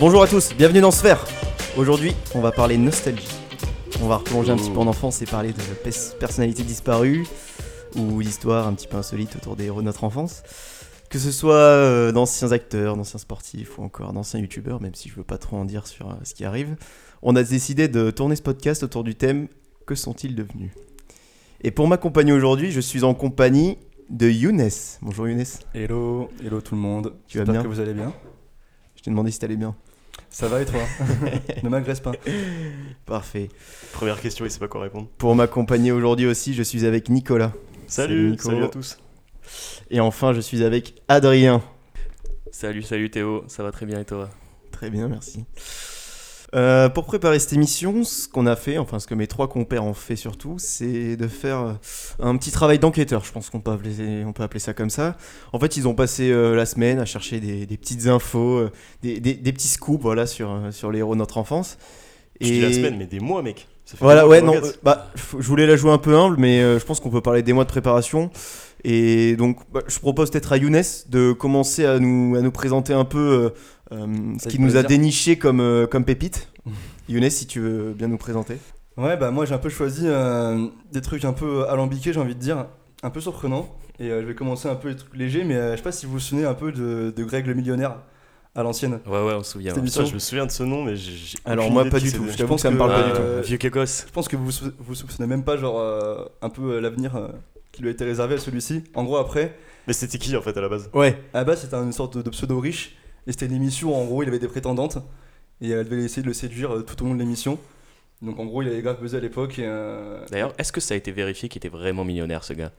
Bonjour à tous, bienvenue dans Sphère. Aujourd'hui, on va parler nostalgie. On va replonger un petit peu en enfance et parler de pers- personnalités disparues ou d'histoires un petit peu insolites autour des héros de notre enfance. Que ce soit euh, d'anciens acteurs, d'anciens sportifs ou encore d'anciens youtubeurs, même si je veux pas trop en dire sur euh, ce qui arrive, on a décidé de tourner ce podcast autour du thème Que sont-ils devenus? Et pour m'accompagner aujourd'hui, je suis en compagnie de Younes. Bonjour Younes, Hello, hello tout le monde. Tu vas bien que vous allez bien. je t'ai demandé si t'allais bien. Ça va et toi Ne m'agresse pas. Parfait. Première question, il sait pas quoi répondre. Pour m'accompagner aujourd'hui aussi, je suis avec Nicolas. Salut, Nico. salut à tous. Et enfin, je suis avec Adrien. Salut, salut Théo, ça va très bien et toi? Très bien, merci. Euh, pour préparer cette émission, ce qu'on a fait, enfin ce que mes trois compères ont fait surtout, c'est de faire euh, un petit travail d'enquêteur. Je pense qu'on peut, appeler, on peut appeler ça comme ça. En fait, ils ont passé euh, la semaine à chercher des, des petites infos, euh, des, des- des petits scoops voilà, sur, sur les héros de notre enfance. Je dis la semaine, mais des mois, mec. Ça fait Voilà, ouais, non, euh, bah, je voulais la jouer un peu humble, mais euh, je pense qu'on peut parler des mois de préparation. Et donc, bah, je propose peut-être à Younes de commencer à nous, à nous présenter un peu euh, ce qui nous a déniché comme, euh, comme pépite. Younes, si tu veux bien nous présenter. Ouais, bah moi j'ai un peu choisi euh, des trucs un peu alambiqués, j'ai envie de dire, un peu surprenants. Et euh, je vais commencer un peu les trucs légers, mais euh, je sais pas si vous vous souvenez un peu de, de Greg le millionnaire à l'ancienne. Ouais, ouais, on se souvient. C'était ouais. je me souviens de ce nom, mais j'ai. Alors, moi, pas du qui tout. Je pense que ça me parle pas euh, du tout. Un vieux gosse. Je pense que vous vous vous soupçonnez même pas, genre, euh, un peu euh, l'avenir euh, qui lui a été réservé à celui-ci. En gros, après, Mais c'était qui en fait à la base? Ouais, à la base c'était une sorte de, de pseudo riche, et c'était une émission où en gros il avait des prétendantes, et elle devait essayer de le séduire euh, tout au long de l'émission. Donc en gros il avait grave buzzé à l'époque, euh, D'ailleurs, est-ce que ça a été vérifié qu'il était vraiment millionnaire ce gars?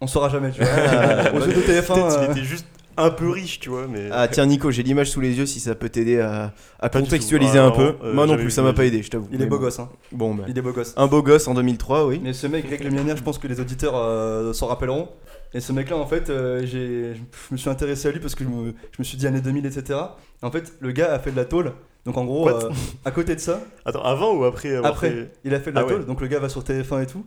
On saura jamais, tu vois. Ah, Aux yeux de TF1, Peut-être euh, était juste un peu riche, tu vois, mais. Ah tiens Nico, j'ai l'image sous les yeux si ça peut t'aider à, contextualiser tout. un Ah, peu. euh, Moi non plus, ça m'a pas aidé, je t'avoue. il est beau bon. gosse, hein. Bon, bah, Il est beau gosse. un beau gosse en 2003, oui. Mais ce mec, Greg le millionnaire, je pense que les auditeurs euh, s'en rappelleront. Et ce mec-là, en fait, euh, j'ai, je me suis intéressé à lui parce que je me, je me suis dit années 2000, etc. En fait, le gars a fait de la tôle. Donc en gros, euh, à côté de ça, Attends, avant ou après avoir après, fait- il a fait de la Ah ouais. Donc le gars va sur TF1 et tout.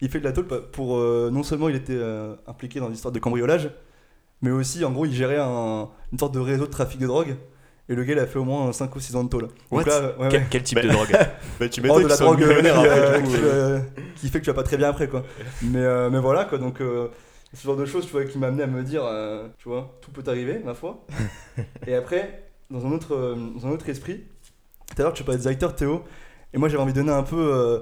Il fait de la tôle pa- pour euh, non seulement il était euh, impliqué dans l'histoire de cambriolage, mais aussi en gros il gérait un- une sorte de réseau de trafic de drogue. Et le gars il a fait au moins 5 ou 6 ans de tôle. What Donc là, ouais, quel, ouais. quel type Bah, de drogue Bah, tu Oh, de la drogue euh, qui, euh, euh. euh, fait que tu vas pas très bien après quoi. Mais, euh, mais voilà quoi, donc euh, ce genre de choses tu vois, qui m'a amené à me dire, euh, tu vois, tout peut arriver ma foi. et après, dans un autre, euh, dans un autre esprit, tout à l'heure tu parlais des acteurs Théo, et moi j'avais envie de donner un peu euh,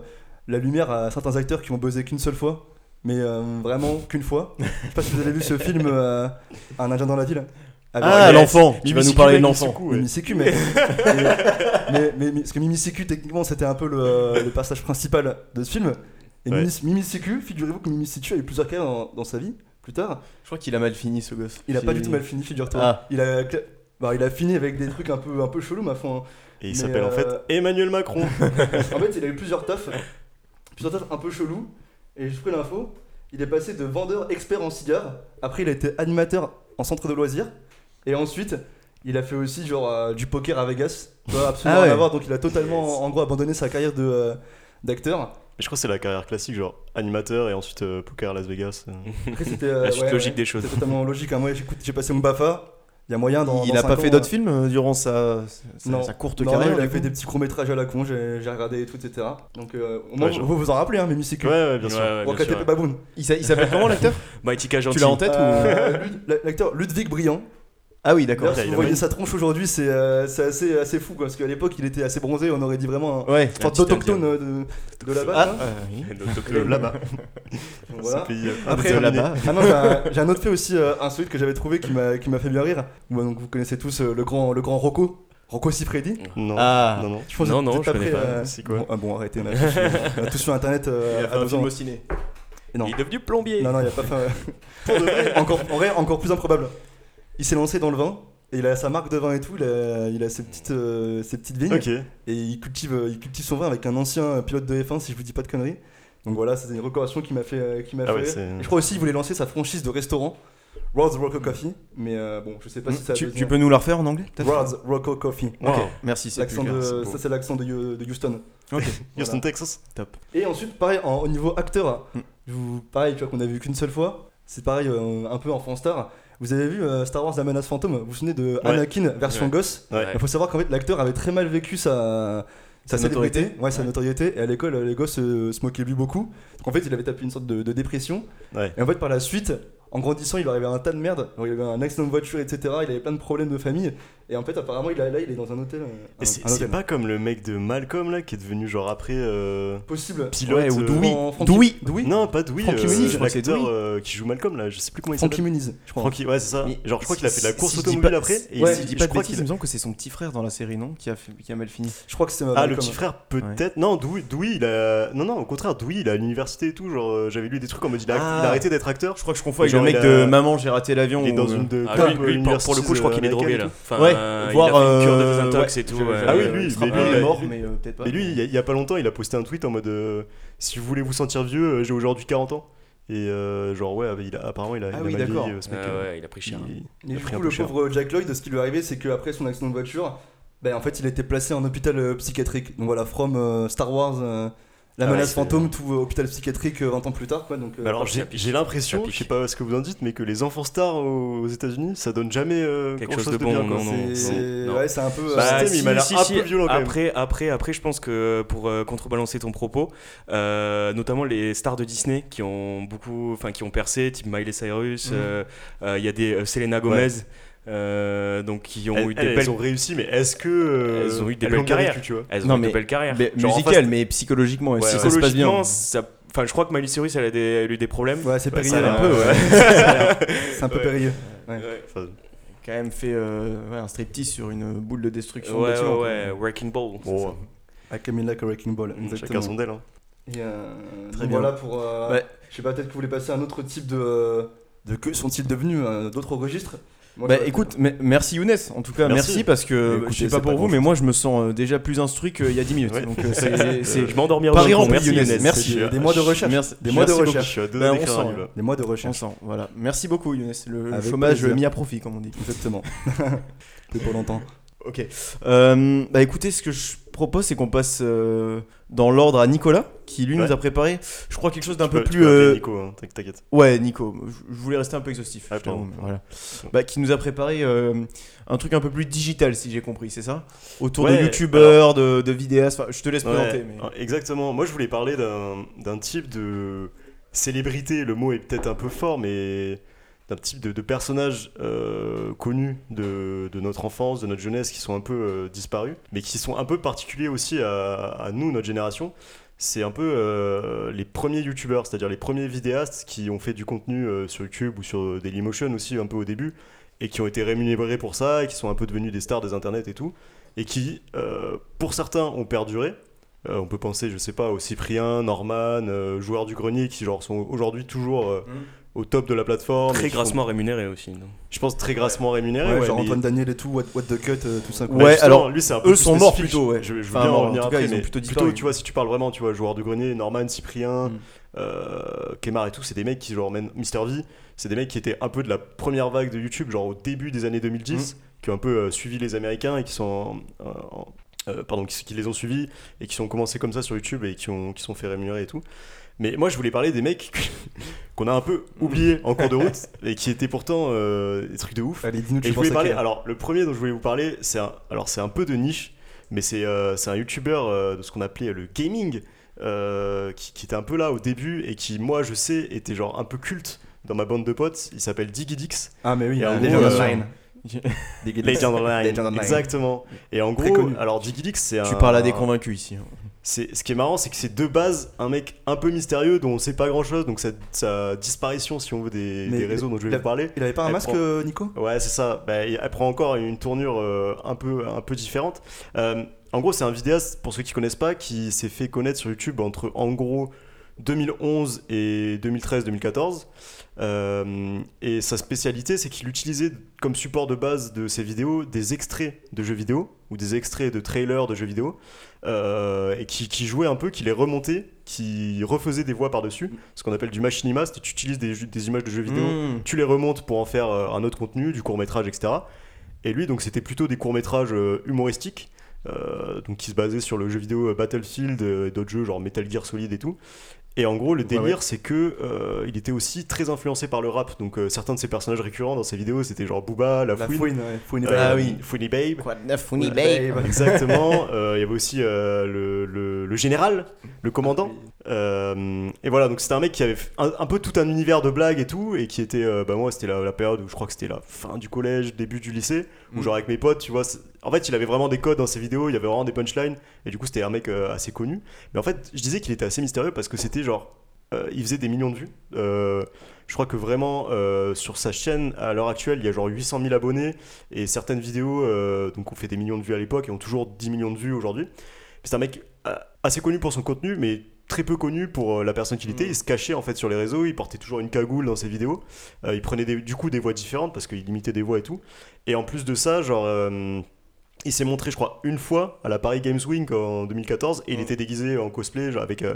la lumière à certains acteurs qui ont buzzé qu'une seule fois. Mais euh, vraiment qu'une fois. Je sais pas si vous avez vu ce film euh, Un Indien dans la ville. Avec- Ah, yes. l'enfant Tu vas Mimi nous parler de l'enfant. Mimi Siku, mais, mais, mais, mais- parce que Mimi techniquement, c'était un peu le, le personnage principal de ce film. Et Ouais. Mimi, figurez-vous que Mimi a eu plusieurs carrières dans, dans sa vie, plus tard. Je crois qu'il a mal fini ce gosse. Il a pas du tout mal fini, figure-toi. Ah. Il, a, bah, il a fini avec des trucs un peu, un peu chelous, ma foi. hein. Et il s'appelle en fait euh, Emmanuel Macron. En fait, il a eu plusieurs tafs, plusieurs tafs un peu chelous. Et je pris l'info, il est passé de vendeur expert en cigares. Après, il a été animateur en centre de loisirs. Et ensuite, il a fait aussi genre euh, du poker à Vegas. Absolument Ah ouais. rien à voir. Donc, il a totalement, en gros, abandonné sa carrière de euh, d'acteur. Mais je crois que c'est la carrière classique, genre animateur et ensuite euh, poker à Las Vegas. Après, c'était euh, La suite logique des choses. C'était totalement logique. hein. Moi, j'ai passé mon Bafa. Il y a moyen dans. il dans a cinq pas ans, fait d'autres euh, films durant sa, sa, Non. sa courte non, carrière il a fait des petits courts métrages à la con, j'ai regardé et tout, etc. Donc, euh, au moins, Ouais, je- vous vous en rappelez, hein, Mimi Siku. Ouais, ouais, bien sûr. Ouais, ouais, bien Rocket sûr, et Baboon. Il s'a- il s'appelle comment l'acteur? Mighty K gentil. Tu l'as en tête ou Euh, Lud- L'acteur Ludwig Briand. Ah oui, d'accord. Si vous voyez sa tronche aujourd'hui, c'est euh, c'est assez, assez fou quoi, parce qu'à l'époque il était assez bronzé, on aurait dit vraiment un Ouais. d'autochtone euh, de, de là-bas. Ah, hein. euh, oui. Là-bas. Voilà. Pays, Après, de indéterminé. là-bas. Ah non, j'ai un, un autre fait aussi euh, insolite que j'avais trouvé qui m'a qui m'a fait bien rire. Bon, donc vous connaissez tous euh, le grand le grand Rocco, Rocco Siffredi. Non, Ah. non, non. Je pense Non, que non, je connais après, pas. C'est quoi bon, ah bon, arrêtez, on a tous, on a tous sur internet Il a fait à un deux film ans. au ciné. Et non. Il est devenu plombier. Non, non, il a pas fait. Encore, en vrai, encore plus improbable. Il s'est lancé dans le vin. Et il a sa marque de vin et tout, il a, il a ses, petites, euh, ses petites vignes. Et il cultive, euh, il cultive son vin avec un ancien pilote de F1, si je vous dis pas de conneries. Donc voilà, c'était une recommandation qui m'a fait, euh, qui m'a Ah fait ouais, rire. c'est- Et je crois aussi qu'il voulait lancer sa franchise de restaurant, World's Rocco Coffee. Mais euh, bon, je sais pas si ça. Tu, tu peux nous la refaire en anglais World's Rocco Coffee. Ok, Wow. merci. c'est L'accent plus clair, de, c'est beau. ça c'est l'accent de, Houston. Ok, Houston, Texas. top. Et ensuite, pareil, en- au niveau acteur, Mm. vous, pareil, tu vois qu'on a vu qu'une seule fois. c'est pareil, euh, un peu enfant star. Vous avez vu euh, Star Wars La menace fantôme Vous vous souvenez de. Anakin version gosse. Il faut savoir qu'en fait, l'acteur avait très mal vécu sa. Sa célébrité. notoriété. Ouais, sa Ouais. notoriété. Et à l'école, les gosses euh, se moquaient de lui beaucoup. Donc en fait, il avait tapé une sorte de, de dépression. Ouais. Et en fait, par la suite, en grandissant, il arrivait un tas de merde. Alors, il avait un accident de voiture, etc. Il avait plein de problèmes de famille. Et en fait, apparemment, il a, là, il est dans un hôtel. euh, c'est pas comme le mec de Malcolm là qui est devenu genre après euh, possible. pilote. Ouais, ou euh, Dewey. Non, pas Dewey. Frankie euh, Muniz, je crois que c'est qui joue Malcolm là, je sais plus comment il Frankie. Muniz, je crois. Frankie, ouais, c'est ça. Mais Genre, je crois qu'il a fait de la course automobile pas- après. et Ouais, il- je pas de bêtises, il me semble que c'est son petit frère dans la série, non qui a, fait- qui a mal fini. Je crois que c'est. Ah, le petit frère, peut-être. Non, Dewey, Dewey, il a. Non, non, au contraire, Dewey, il a à l'université et tout. Genre, j'avais lu des trucs en mode il a, Ah. il a arrêté d'être acteur. Je crois que je confonds avec mec mec de de Maman, j'ai raté l'avion. Il est dans une de. Ah, club, lui, lui, pour, le coup, je crois qu'il est euh, drogué là. et. Enfin, Ouais, euh, voire, il a fait une cure de euh, désintox ouais, et tout. Ah oui, je- lui, crois mais lui, est il a- mort, mais euh, peut-être pas. Mais lui, il y, a, il y a pas longtemps, il a posté un tweet en mode euh, Si vous voulez vous sentir vieux, euh, j'ai aujourd'hui 40 ans. Et euh, genre, ouais, il a, apparemment, il a, Ah il a oui, mal vieilli, d'accord. euh, ce Ah mec, euh, ouais, il a pris cher. il- Et il du coup, le pauvre Jack Lloyd, ce qui lui est arrivé, c'est qu'après son accident de voiture, ben, en fait, il a été placé en hôpital euh, psychiatrique. Donc voilà, from euh, Star Wars, euh, la Ah menace fantôme, tout euh, hôpital psychiatrique euh, 20 ans plus tard. Quoi, donc, euh, alors, j'ai l'impression, je sais pas ce que vous en dites, mais que les enfants stars aux, aux États-Unis, ça donne jamais euh, Quelque chose de bon, bien. quoi. non, non. c'est ouais, un peu. euh, Bah, système, il m'a l'air un peu violent, quand même. Après, après, après, je pense que pour euh, contrebalancer ton propos, euh, notamment les stars de Disney qui ont beaucoup, enfin qui ont percé, type Miley Cyrus, euh, euh, il y a des euh, Selena Gomez, euh, donc qui ont Elles, eu des elles belles, ont réussi, mais est-ce que. euh, Elles ont eu des elles belles carrières. vécu, tu vois elles ont Non, eu de mais- belles carrières. Mais Genre, en musical, mais psychologiquement, Ouais, si ouais. ça se passe bien. Psychologiquement, ça- Enfin, je crois que Miley Cyrus, elle a, des, elle a eu des problèmes. Ouais, c'est périlleux. a hein. un peu, ouais. c'est un peu Ouais. périlleux. Ouais, quand même fait euh, ouais, un striptease sur une boule de destruction. de ouais, bâtiment, ouais. Wrecking Ball. ça. À Camilla que Wrecking Ball, chacun exactement. son d'elle. Hein. Euh, Très bien. Voilà pour. euh, Ouais. Je sais pas, peut-être que vous voulez passer à un autre type de. de que sont-ils devenus D'autres registres Moi, Bah écoute, me- merci Younes, en tout cas merci, Merci. parce que Écoutez, je sais c'est pas pour pas vous, mais moi je me sens euh, déjà plus instruit qu'il y a 10 minutes. Ouais. Donc euh, c'est- c'est Je m'endormirai Paris dans. Merci Younes. Younes. Merci. Des mois de recherche. Merci. Des mois de recherche. Ben. Des mois de on recherche. sent, voilà. Merci beaucoup Younes, le Avec chômage plaisir. mis à profit comme on dit. Exactement. C'était pour longtemps. Ok. Euh, bah écoutez, ce que je propose, c'est qu'on passe euh, dans l'ordre à Nicolas, qui lui Ouais. nous a préparé, je crois quelque chose d'un Tu peux- peu tu plus. peux appeler euh, Nico, hein, t'inquiète. Ouais, Nico. Je voulais rester un peu exhaustif. Ah, voilà. Bah, qui nous a préparé un truc un peu plus digital, si j'ai compris, c'est ça? Autour de Ouais, youtubeurs, de, de vidéastes. Enfin, je te laisse présenter. Ouais, mais... euh, Exactement. Moi, je voulais parler d'un type de célébrité. Le mot est peut-être un peu fort, mais d'un type de, de personnage euh, connu de, de notre enfance, de notre jeunesse, qui sont un peu euh, disparus, mais qui sont un peu particuliers aussi à, nous, notre génération. C'est un peu euh, les premiers youtubeurs, c'est-à-dire les premiers vidéastes qui ont fait du contenu sur YouTube ou sur Dailymotion aussi un peu au début, et qui ont été rémunérés pour ça, et qui sont un peu devenus des stars des internets et tout, et qui, pour certains, ont perduré, on peut penser, je sais pas, au Cyprien, Norman, joueurs du grenier qui genre sont aujourd'hui toujours Mhm. Au top de la plateforme. Très font- grassement rémunéré aussi. non je pense très grassement rémunérés. Ouais, ouais, genre mais- Antoine Daniel et tout, What, what the Cut, euh, tout ça. quoi. Ouais, alors, lui c'est un peu eux plus sont morts plutôt, ouais. Je, je veux Enfin, bien en en revenir cas, après, ils ont mais plutôt plutôt, disparu. tu vois, si tu parles vraiment, tu vois, joueurs du grenier, Norman, Cyprien, Mm. euh, Kemar et tout, c'est des mecs qui genre mènent Mister V, c'est des mecs qui étaient un peu de la première vague de YouTube, genre au début des années 2010, qui ont un peu euh, suivi les Américains et qui sont en- en- euh, pardon, qui, qui les ont suivis et qui ont commencé comme ça sur YouTube et qui ont qui sont fait rémunérer et tout. Mais moi, je voulais parler des mecs qu'on a un peu oubliés en cours de route et qui étaient pourtant euh, des trucs de ouf. Allez, dis-nous, Et tu je voulais parler. là Alors, le premier dont je voulais vous parler, c'est un, alors c'est un peu de niche, mais c'est euh, c'est un youtubeur euh, de ce qu'on appelait le gaming, euh, qui, qui était un peu là au début et qui, moi, je sais, était genre un peu culte dans ma bande de potes. Il s'appelle Digidix. Ah, mais oui, Legend euh, Online. Legend Online. Legend Online. Exactement. Et en gros, alors Digidix, c'est un. Tu parles à des convaincus ici. C'est ce qui est marrant, c'est que c'est de base un mec un peu mystérieux dont on sait pas grand chose, donc sa, sa disparition, si on veut, des, réseaux dont je vais vous parler. Il avait pas un masque, prend- euh, Nico? Ouais, c'est ça. Bah, elle prend encore une tournure euh, un, peu, un peu différente. Euh, en gros, c'est un vidéaste, pour ceux qui connaissent pas, qui s'est fait connaître sur YouTube entre, en gros, 2011 et 2013-2014. Euh, et sa spécialité, c'est qu'il utilisait comme support de base de ses vidéos des extraits de jeux vidéo ou des extraits de trailers de jeux vidéo euh, et qui, qui jouait un peu, qui les remontait, qui refaisait des voix par-dessus, ce qu'on appelle du machinima, c'est tu utilises des, images de jeux vidéo Mmh. tu les remontes pour en faire euh, un autre contenu, du court métrage, etc. Et lui, donc, c'était plutôt des courts métrages euh, humoristiques, euh, donc qui se basaient sur le jeu vidéo Battlefield et d'autres jeux genre Metal Gear Solid et tout. Et en gros, le Ouais, délire, ouais. c'est que euh, il était aussi très influencé par le rap. Donc, euh, certains de ses personnages récurrents dans ses vidéos, c'était genre Booba, La, La Fouine, fouine, ouais. Fouine, euh, Ah oui. Fouine Babe. Quoi de. Exactement. Euh, Il y avait aussi euh, le, le- le général, le commandant. Euh, et voilà, donc c'était un mec qui avait un, un peu tout un univers de blagues et tout, et qui était, euh, bah moi, c'était la, la période où je crois que c'était la fin du collège, début du lycée, où Mm. genre avec mes potes, tu vois, en fait, il avait vraiment des codes dans ses vidéos, il y avait vraiment des punchlines, et du coup, c'était un mec euh, assez connu. Mais en fait, je disais qu'il était assez mystérieux parce que c'était genre, euh, il faisait des millions de vues. Je crois que vraiment sur sa chaîne à l'heure actuelle, il y a genre 800 000 abonnés et certaines vidéos donc ont fait des millions de vues à l'époque et ont toujours 10 millions de vues aujourd'hui. C'est un mec assez connu pour son contenu, mais très peu connu pour euh, la personne qu'il était. Mm. Il se cachait en fait sur les réseaux, il portait toujours une cagoule dans ses vidéos. Euh, il prenait des- du coup des voix différentes parce qu'il imitait des voix et tout. Et en plus de ça, genre. euh, il s'est montré, je crois, une fois à la Paris Games Week en 2014 et il Mm. était déguisé en cosplay, genre avec, euh,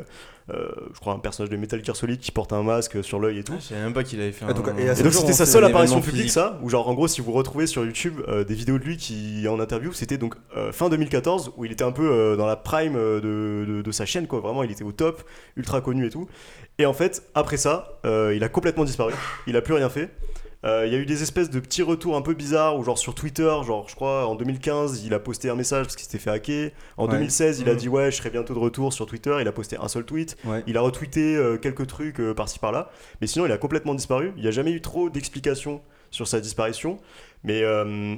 euh, je crois, un personnage de Metal Gear Solid qui porte un masque sur l'œil et tout. Ah, Je savais même pas qu'il avait fait un. donc, et donc c'était sa seule apparition publique physique. ça, où genre en gros si vous retrouvez sur YouTube euh, des vidéos de lui qui en interview, c'était donc euh, fin 2014 où il était un peu euh, dans la prime de, de- de sa chaîne quoi, vraiment il était au top, ultra connu et tout. Et en fait après ça, euh, il a complètement disparu, il a plus rien fait. Euh, Il y a eu des espèces de petits retours un peu bizarres, ou genre sur Twitter, genre je crois en 2015 il a posté un message parce qu'il s'était fait hacker. En Ouais. 2016 il a Mhm. dit ouais je serai bientôt de retour sur Twitter, il a posté un seul tweet. Ouais. Il a retweeté euh, quelques trucs euh, par-ci par-là, mais sinon il a complètement disparu. Il n'y a jamais eu trop d'explications sur sa disparition. Mais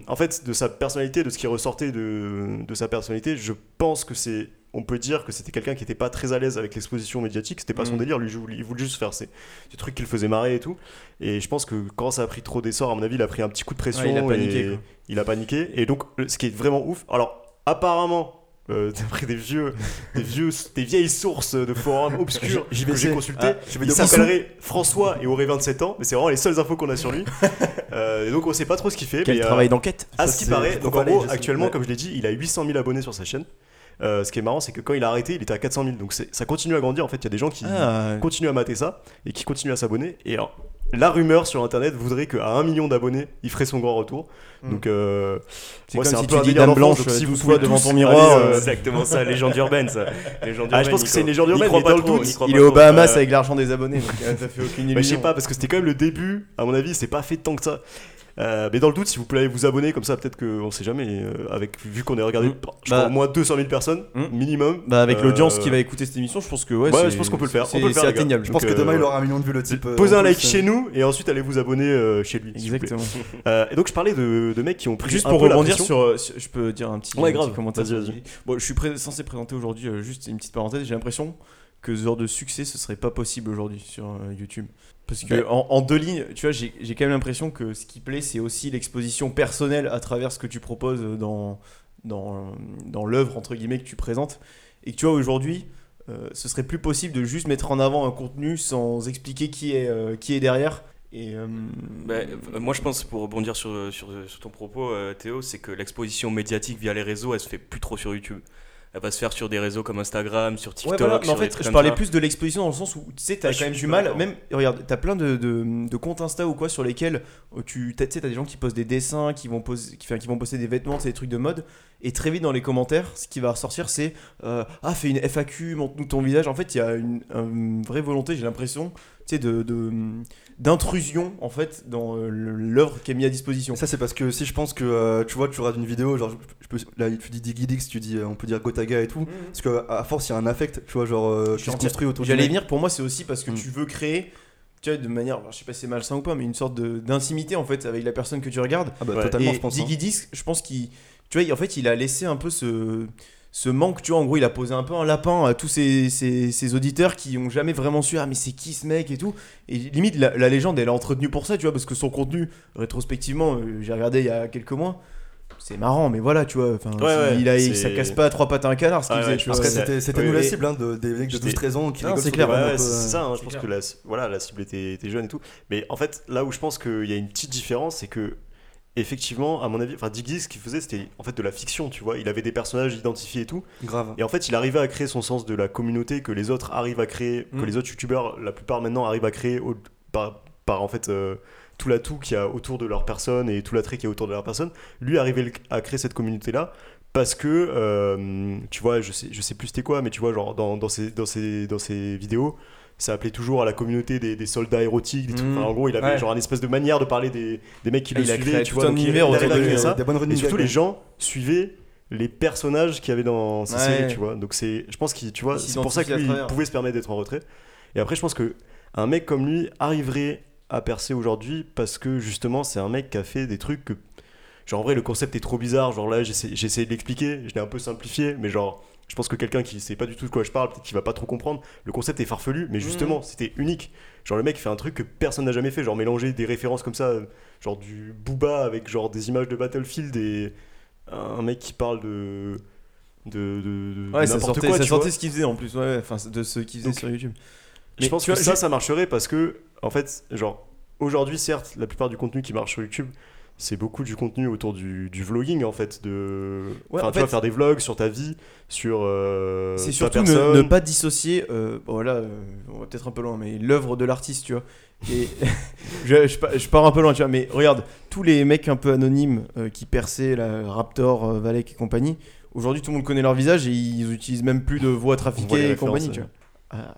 en fait, de sa personnalité, de ce qui ressortait de, de sa personnalité, je pense que c'est. On peut dire que c'était quelqu'un qui n'était pas très à l'aise avec l'exposition médiatique, c'était pas son Mm. délire, lui il voulait juste faire ces, ces trucs qui le faisaient marrer et tout. Et je pense que quand ça a pris trop d'essor, à mon avis, il a pris un petit coup de pression. Ouais, il a paniqué, et quoi. il a paniqué. Et donc, ce qui est vraiment ouf, alors apparemment, euh, d'après des vieux, des vieux, des vieilles sources de forums obscurs vais que j'ai essayer. consulté, Ah, je vais il s'appellerait François et aurait 27 ans, mais c'est vraiment les seules infos qu'on a sur lui. Euh, et donc on sait pas trop ce qu'il fait. Quel mais, euh, travail d'enquête à ce qui paraît, donc en gros, actuellement, Ouais. comme je l'ai dit, il a 800 000 abonnés sur sa chaîne. Euh, ce qui est marrant, c'est que quand il a arrêté, il était à 400 000. Donc ça continue à grandir. En fait, il y a des gens qui Ah, continuent à mater ça et qui continuent à s'abonner. Et alors, la rumeur sur internet voudrait qu'à 1 million d'abonnés, il ferait son grand retour. Mm. Donc, euh, c'est moi, comme c'est un si peu tu un dis délire Dame Blanche donc si vous douze pouvez devant ton miroir. euh, euh, exactement ça, légende urbaine ça. Légende Ah, je pense que c'est une légende urbaine, mais dans le doute, il est au trop. Bahamas Euh, avec l'argent des abonnés, donc euh, ça fait aucune Bah, je sais pas, parce que c'était quand même le début. À mon avis, c'est pas fait tant que ça. Euh, mais dans le doute, si vous pouvez aller vous abonner, comme ça, peut-être qu'on sait jamais. euh, avec, vu qu'on est regardé Mm. par, je crois, Bah. au moins 200 000 personnes, Mm. minimum. Bah avec Euh, l'audience qui va écouter cette émission, je pense que ouais, Ouais, c'est- je pense qu'on peut le faire. c'est- On peut le faire, C'est les gars. atteignable. Je pense que demain il aura un million de vues le type. euh, Posez en un like chez nous et ensuite allez vous abonner euh, chez lui. s'il vous plaît. Exactement. Euh, et donc je parlais de, de mecs qui ont pris Juste un pour peu la rebondir pression. sur, euh, sur- je peux dire un petit, Ouais, un grave. petit commentaire. Vas-y, sur- vas-y. Bon, je suis pré- censé présenter aujourd'hui euh, juste une petite parenthèse. J'ai l'impression que ce genre de succès, ce serait pas possible aujourd'hui sur euh, YouTube. Parce que Ouais. en, en deux lignes, tu vois, j'ai quand même l'impression que ce qui plaît, c'est aussi l'exposition personnelle à travers ce que tu proposes dans dans, dans l'œuvre entre guillemets que tu présentes. Et que tu vois aujourd'hui. euh, ce serait plus possible de juste mettre en avant un contenu sans expliquer qui est, euh, qui est derrière. Et, euh, Bah, euh, moi, je pense, pour rebondir sur, sur, sur ton propos, Théo, c'est que l'exposition médiatique via les réseaux, elle se fait plus trop sur YouTube. Elle va se faire sur des réseaux comme Instagram, sur Ouais, TikTok. voilà, mais en fait, je parlais plus de l'exposition dans le sens où tu sais, t'as Ah, quand même du mal. Même, regarde, t'as plein de, de, de comptes Insta ou quoi sur lesquels euh, tu sais, t'as des gens qui postent des dessins, qui vont, poser, qui, enfin, qui vont poster des vêtements, c'est des trucs de mode. Et très vite dans les commentaires, ce qui va ressortir, c'est euh, Ah, fais une FAQ, montre-nous ton visage. En fait, il y a une, une vraie volonté, j'ai l'impression, de, de- d'intrusion en fait dans euh, l'œuvre qui est mise à disposition. Ça c'est parce que si je pense que euh, tu vois tu regardes une vidéo genre je, je peux, là tu dis Digidix tu dis euh, on peut dire Gotaga et tout parce que à force il y a un affect tu vois genre qui se construit autour J'allais venir, pour moi, c'est aussi parce que Mm. tu veux créer, tu vois, de manière, alors, je sais pas si c'est malsain ou pas, mais une sorte de- d'intimité en fait avec la personne que tu regardes. ah bah Ouais. totalement et je pense hein. Diggy Disc, je pense qu'il, tu vois, il- en fait, il a laissé un peu ce, ce manque, tu vois, en gros, il a posé un peu un lapin à tous ces, ces, ces auditeurs qui ont jamais vraiment su, ah, mais c'est qui ce mec et tout. Et limite, la, la légende, elle est entretenue pour ça, tu vois, parce que son contenu, rétrospectivement, euh, j'ai regardé il y a quelques mois. C'est marrant, mais voilà, tu vois. Enfin, Ouais, ouais, il a, il- ça casse pas à trois pattes à un canard, ce qu'il faisait. ouais, tu je vois. pense Après, que c'était c'était oui, nous la cible hein, de, des mecs de J'étais- 12-13 ans qui Non, c'est clair. peu, c'est euh, ça, hein, je pense clair. que la, voilà, la cible était, était jeune et tout. Mais en fait, là où je pense qu'il y a une petite différence, c'est que, effectivement, à mon avis, enfin, Diggy, ce qu'il faisait, c'était en fait de la fiction, tu vois. Il avait des personnages identifiés et tout. grave Et en fait, il arrivait à créer son sens de la communauté que les autres arrivent à créer, Mm. que les autres youtubeurs, la plupart maintenant, arrivent à créer au- par, par en fait euh, tout l'atout qu'il y a autour de leur personne et tout l'attrait qu'il y a autour de leur personne. Lui arrivait à créer cette communauté-là parce que, euh, tu vois, je sais, je sais plus c'était quoi, mais tu vois, genre dans, dans, ses, dans, ses, dans ses vidéos, ça appelait toujours à la communauté des, des soldats érotiques, des trucs. Enfin, en gros, il avait Ouais. genre une espèce de manière de parler des, des mecs qui le Il a suivaient, créé tu tout vois. un donc il- créer euh, ça. Et surtout, les gens suivaient les personnages qu'il y avait dans ces Ouais. séries, tu vois. Donc c'est, je pense qu'il, tu vois, Il c'est pour ça que s'identifiait à lui, il travers. pouvait se permettre d'être en retrait. Et après, je pense que un mec comme lui arriverait à percer aujourd'hui parce que justement, c'est un mec qui a fait des trucs que, genre en vrai, le concept est trop bizarre. Genre là, j'essaie, j'ai essayé de l'expliquer, je l'ai un peu simplifié, mais genre. Je pense que quelqu'un qui sait pas du tout de quoi je parle, peut-être qu'il va pas trop comprendre. Le concept est farfelu, mais justement, c'était unique. Genre le mec fait un truc que personne n'a jamais fait, genre mélanger des références comme ça, euh, genre du Booba avec genre des images de Battlefield et un mec qui parle de de, de, de Ouais, ça sortait, quoi. ça sortait ce qu'ils faisaient en plus, ouais, enfin de ce qu'ils faisaient Donc, sur YouTube. Je Mais pense tu que ça, je- ça marcherait parce que en fait, genre aujourd'hui, certes, la plupart du contenu qui marche sur YouTube, c'est beaucoup du contenu autour du, du vlogging en fait, de, Ouais, en tu fait- faire des vlogs sur ta vie, sur euh, C'est surtout ne, ne pas dissocier, euh, bon voilà, euh, on va peut-être un peu loin, mais l'œuvre de l'artiste, tu vois. Et je, je pa- je pars un peu loin, tu vois, mais regarde, tous les mecs un peu anonymes euh, qui perçaient la Raptor, Valek et compagnie, aujourd'hui tout le monde connaît leur visage et ils utilisent même plus de voix trafiquées et compagnie, tu vois. Ah,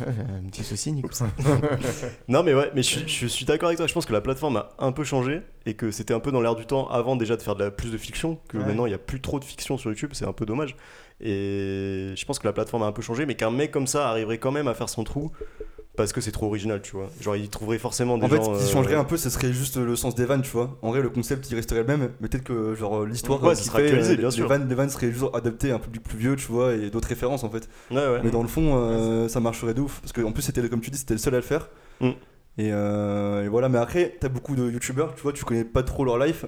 un petit souci, Nico. Non mais ouais, mais je, je suis d'accord avec toi. Je pense que la plateforme a un peu changé et que c'était un peu dans l'air du temps avant déjà de faire de la, plus de fiction. Que Ouais. maintenant il y a plus trop de fiction sur YouTube, c'est un peu dommage. Et je pense que la plateforme a un peu changé, mais qu'un mec comme ça arriverait quand même à faire son trou parce que c'est trop original, tu vois. Genre il trouverait forcément des En fait, gens. ce qui euh, changerait un peu, ce serait juste le sens des vannes, tu vois. En vrai, le concept il resterait le même, mais peut-être que genre l'histoire, Ouais, euh, ça qui sera fait, actualisé, euh, bien les sûr. vannes, les vannes seraient juste adaptées à un public plus vieux, tu vois, et d'autres références en fait. Ouais, ouais. Mais dans le fond, euh, ça marcherait de ouf, parce qu'en plus c'était comme tu dis, c'était le seul à le faire. Mm. Et, euh, et voilà, mais après, t'as beaucoup de youtubeurs, tu vois, tu connais pas trop leur life.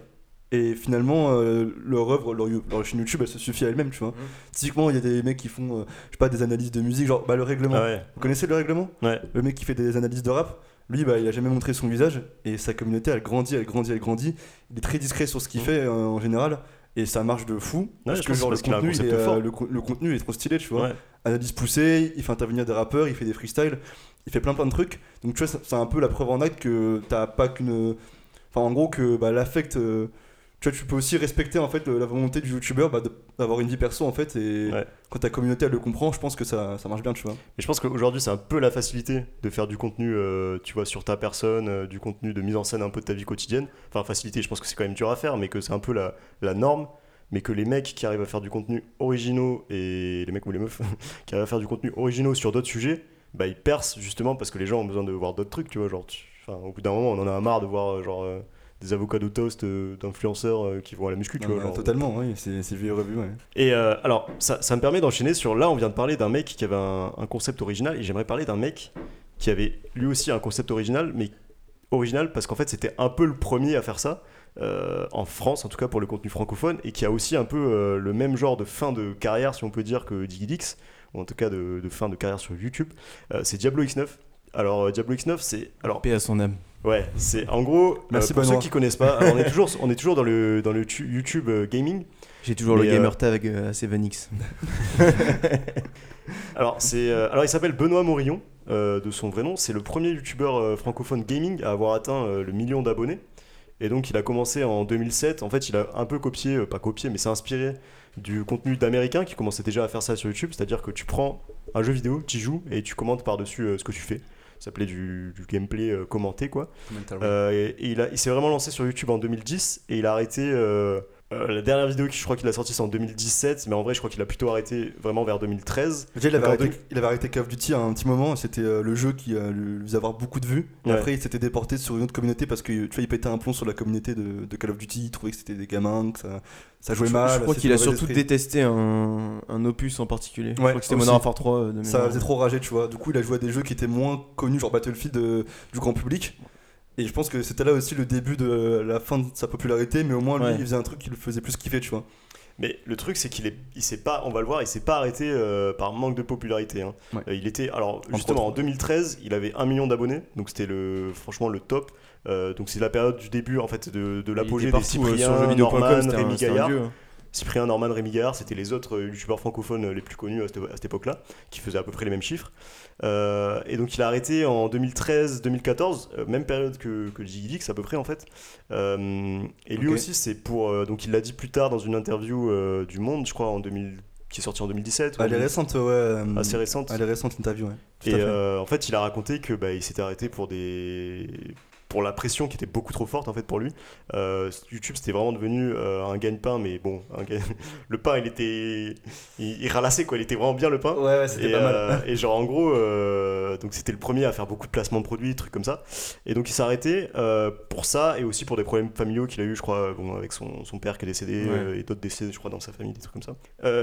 Et finalement, euh, leur œuvre, leur, leur chaîne YouTube, elle se suffit à elle-même, tu vois. Mm. Typiquement, il y a des mecs qui font, euh, je sais pas, des analyses de musique, genre bah, le règlement. Ah ouais. Vous connaissez le règlement? Ouais. Le mec qui fait des analyses de rap, lui, bah, il a jamais montré son visage et sa communauté, elle grandit, elle grandit, elle grandit. Il est très discret sur ce qu'il Mhm. fait euh, en général et ça marche de fou. parce que genre, le parce contenu, il est, fort. le, co- le contenu est trop stylé, tu vois. Analyse poussée, il fait intervenir des rappeurs, il fait des freestyles, il fait plein plein de trucs. Donc tu vois, c'est un peu la preuve en acte que t'as pas qu'une. Enfin, en gros, que bah, l'affect. Tu vois, tu peux aussi respecter en fait la volonté du youtubeur bah, d'avoir une vie perso en fait et Ouais. quand ta communauté elle le comprend, je pense que ça, ça marche bien, tu vois. Et je pense qu'aujourd'hui, c'est un peu la facilité de faire du contenu, euh, tu vois, sur ta personne, euh, du contenu de mise en scène un peu de ta vie quotidienne. Enfin, facilité, je pense que c'est quand même dur à faire, mais que c'est un peu la, la norme. Mais que les mecs qui arrivent à faire du contenu originaux, et les mecs ou les meufs, qui arrivent à faire du contenu originaux sur d'autres sujets, bah ils percent justement parce que les gens ont besoin de voir d'autres trucs, tu vois. Genre, tu- enfin, au bout d'un moment, on en a marre de voir, euh, genre, euh, des avocats de toast euh, d'influenceurs euh, qui vont à la muscu, tu vois. Genre. totalement, oui, c'est c'est vu et revu, ouais. Et euh, alors, ça, ça me permet d'enchaîner sur là, on vient de parler d'un mec qui avait un, un concept original, et j'aimerais parler d'un mec qui avait lui aussi un concept original, mais original parce qu'en fait c'était un peu le premier à faire ça, euh, en France en tout cas pour le contenu francophone, et qui a aussi un peu euh, le même genre de fin de carrière, si on peut dire, que Digidix, ou en tout cas de, de fin de carrière sur YouTube, Euh, c'est Diablo X9. Alors euh, Diablo X9, c'est... Alors, Paix à son âme. Ouais, c'est en gros, euh, Merci, pour Benoît. ceux qui connaissent pas, alors, on, est toujours, on est toujours dans le, dans le tu- YouTube euh, gaming, J'ai toujours Mais, le euh, gamer tag euh, à 7X. Alors, c'est, euh, alors il s'appelle Benoît Morillon, euh, de son vrai nom. C'est le premier youtubeur euh, francophone gaming à avoir atteint euh, le million d'abonnés. Et donc, il a commencé en 2007. En fait, il a un peu copié, euh, pas copié, mais s'est inspiré du contenu d'américains qui commençaient déjà à faire ça sur YouTube. C'est-à-dire que tu prends un jeu vidéo, tu y joues et tu commentes par-dessus euh, ce que tu fais. Ça s'appelait du, du gameplay euh, commenté, quoi. Euh, et, et il, a- il s'est vraiment lancé sur YouTube en 2010 et il a arrêté. Euh, la dernière vidéo que je crois qu'il a sortie c'est en 2017, mais en vrai je crois qu'il a plutôt arrêté vraiment vers 2013. Déjà, il avait, arrêté, il avait arrêté Call of Duty à un petit moment, c'était euh, le jeu qui euh, lui faisait avoir beaucoup de vues. Et Ouais. après, il s'était déporté sur une autre communauté parce que tu vois, il pétait un plomb sur la communauté de, de Call of Duty, il trouvait que c'était des gamins, que ça, ça jouait Je, mal. je crois qu'il a surtout esprit. détesté un, un opus en particulier. je crois que c'était. Modern Warfare 3 euh, de Ça faisait trop rager, tu vois. Du coup, il a joué à des jeux qui étaient moins connus, genre Battlefield euh, du grand public. Et je pense que c'était là aussi le début de la fin de sa popularité, mais au moins lui, Ouais. il faisait un truc qui le faisait plus kiffer, tu vois. Mais le truc, c'est qu'il est, il s'est pas, on va le voir, il s'est pas arrêté euh, par manque de popularité. hein. Ouais. Euh, il était, alors justement, en 2013, il avait un million d'abonnés, donc c'était le, franchement le top. Euh, donc c'est la période du début en fait de, l'apogée des euh, Cyprien, sur jeuxvideo.com, Norman, Rémi Gaillard. Cyprien, Norman, Rémi Gaillard, c'était les autres euh, youtubeurs francophones euh, les plus connus à cette, époque-là, qui faisaient à peu près les mêmes chiffres. Euh, et donc il a arrêté en 2013-2014, euh, même période que, que JDX à peu près en fait. Euh, et lui aussi, c'est pour. donc il l'a dit plus tard dans une interview du Monde, je crois en qui est sortie en 2017. ou Elle est en- récente, ouais. Assez récente. Elle est récente, l'interview, ouais. Tout Et fait. euh, en fait, il a raconté que bah, il s'était arrêté pour des pour la pression qui était beaucoup trop forte en fait pour lui. Euh, YouTube c'était vraiment devenu euh, un gagne-pain, mais bon, le pain il était il, il ralassait quoi, il était vraiment bien le pain. Ouais, ouais, c'était pas mal. euh, et genre en gros, euh, donc c'était le premier à faire beaucoup de placements de produits, trucs comme ça. Et donc il s'est arrêté pour ça et aussi pour des problèmes familiaux qu'il a eu, je crois, bon, avec son, son père qui est décédé Ouais. et d'autres décédés, je crois, dans sa famille, des trucs comme ça.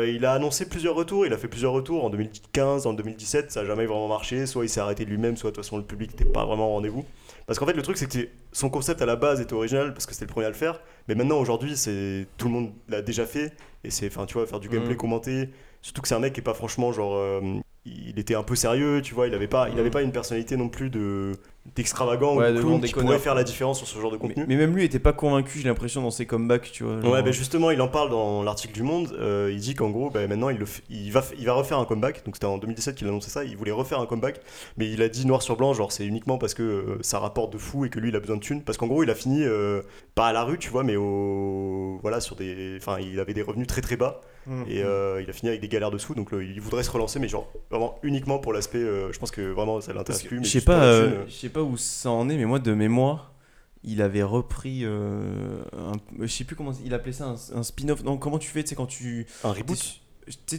Il a annoncé plusieurs retours, il a fait plusieurs retours en 2015, en 2017, ça n'a jamais vraiment marché. Soit il s'est arrêté lui-même, soit de toute façon le public n'était pas vraiment au rendez-vous. Parce qu'en fait, le truc, c'est que son concept à la base était original parce que c'était le premier à le faire. Mais maintenant, aujourd'hui, c'est tout le monde l'a déjà fait. Et c'est, enfin, tu vois, faire du gameplay Mm. commenté. Surtout que c'est un mec qui est pas franchement genre. euh, il était un peu sérieux, tu vois. Il avait pas, il avait pas une personnalité non plus de d'extravagant Ouais, ou de clown qui pourrait faire la différence sur ce genre de contenu. mais même lui était pas convaincu, j'ai l'impression, dans ses comebacks, tu vois. genre- Ouais, bah justement, il en parle dans l'article du Monde. euh, il dit qu'en gros, bah, maintenant, il, le f- il, va, il va refaire un comeback. Donc, c'était en 2017 qu'il a annoncé ça. Il voulait refaire un comeback. Mais il a dit noir sur blanc, genre, c'est uniquement parce que euh, ça rapporte de fou et que lui, il a besoin de thunes. Parce qu'en gros, il a fini, euh, pas à la rue, tu vois, mais au. Voilà, sur des. Enfin, il avait des revenus très très bas. Mm. Et euh, il a fini avec des galères de sous. Donc, le- il voudrait se relancer, mais genre, vraiment uniquement pour l'aspect. euh, je pense que vraiment, ça l'intéresse plus. mais je sais pas, euh, euh. je sais pas où ça en est, mais moi de mémoire, il avait repris, euh, un- je sais plus comment il appelait ça, un, un spin-off. Non, comment tu fais, tu sais quand tu, Un reboot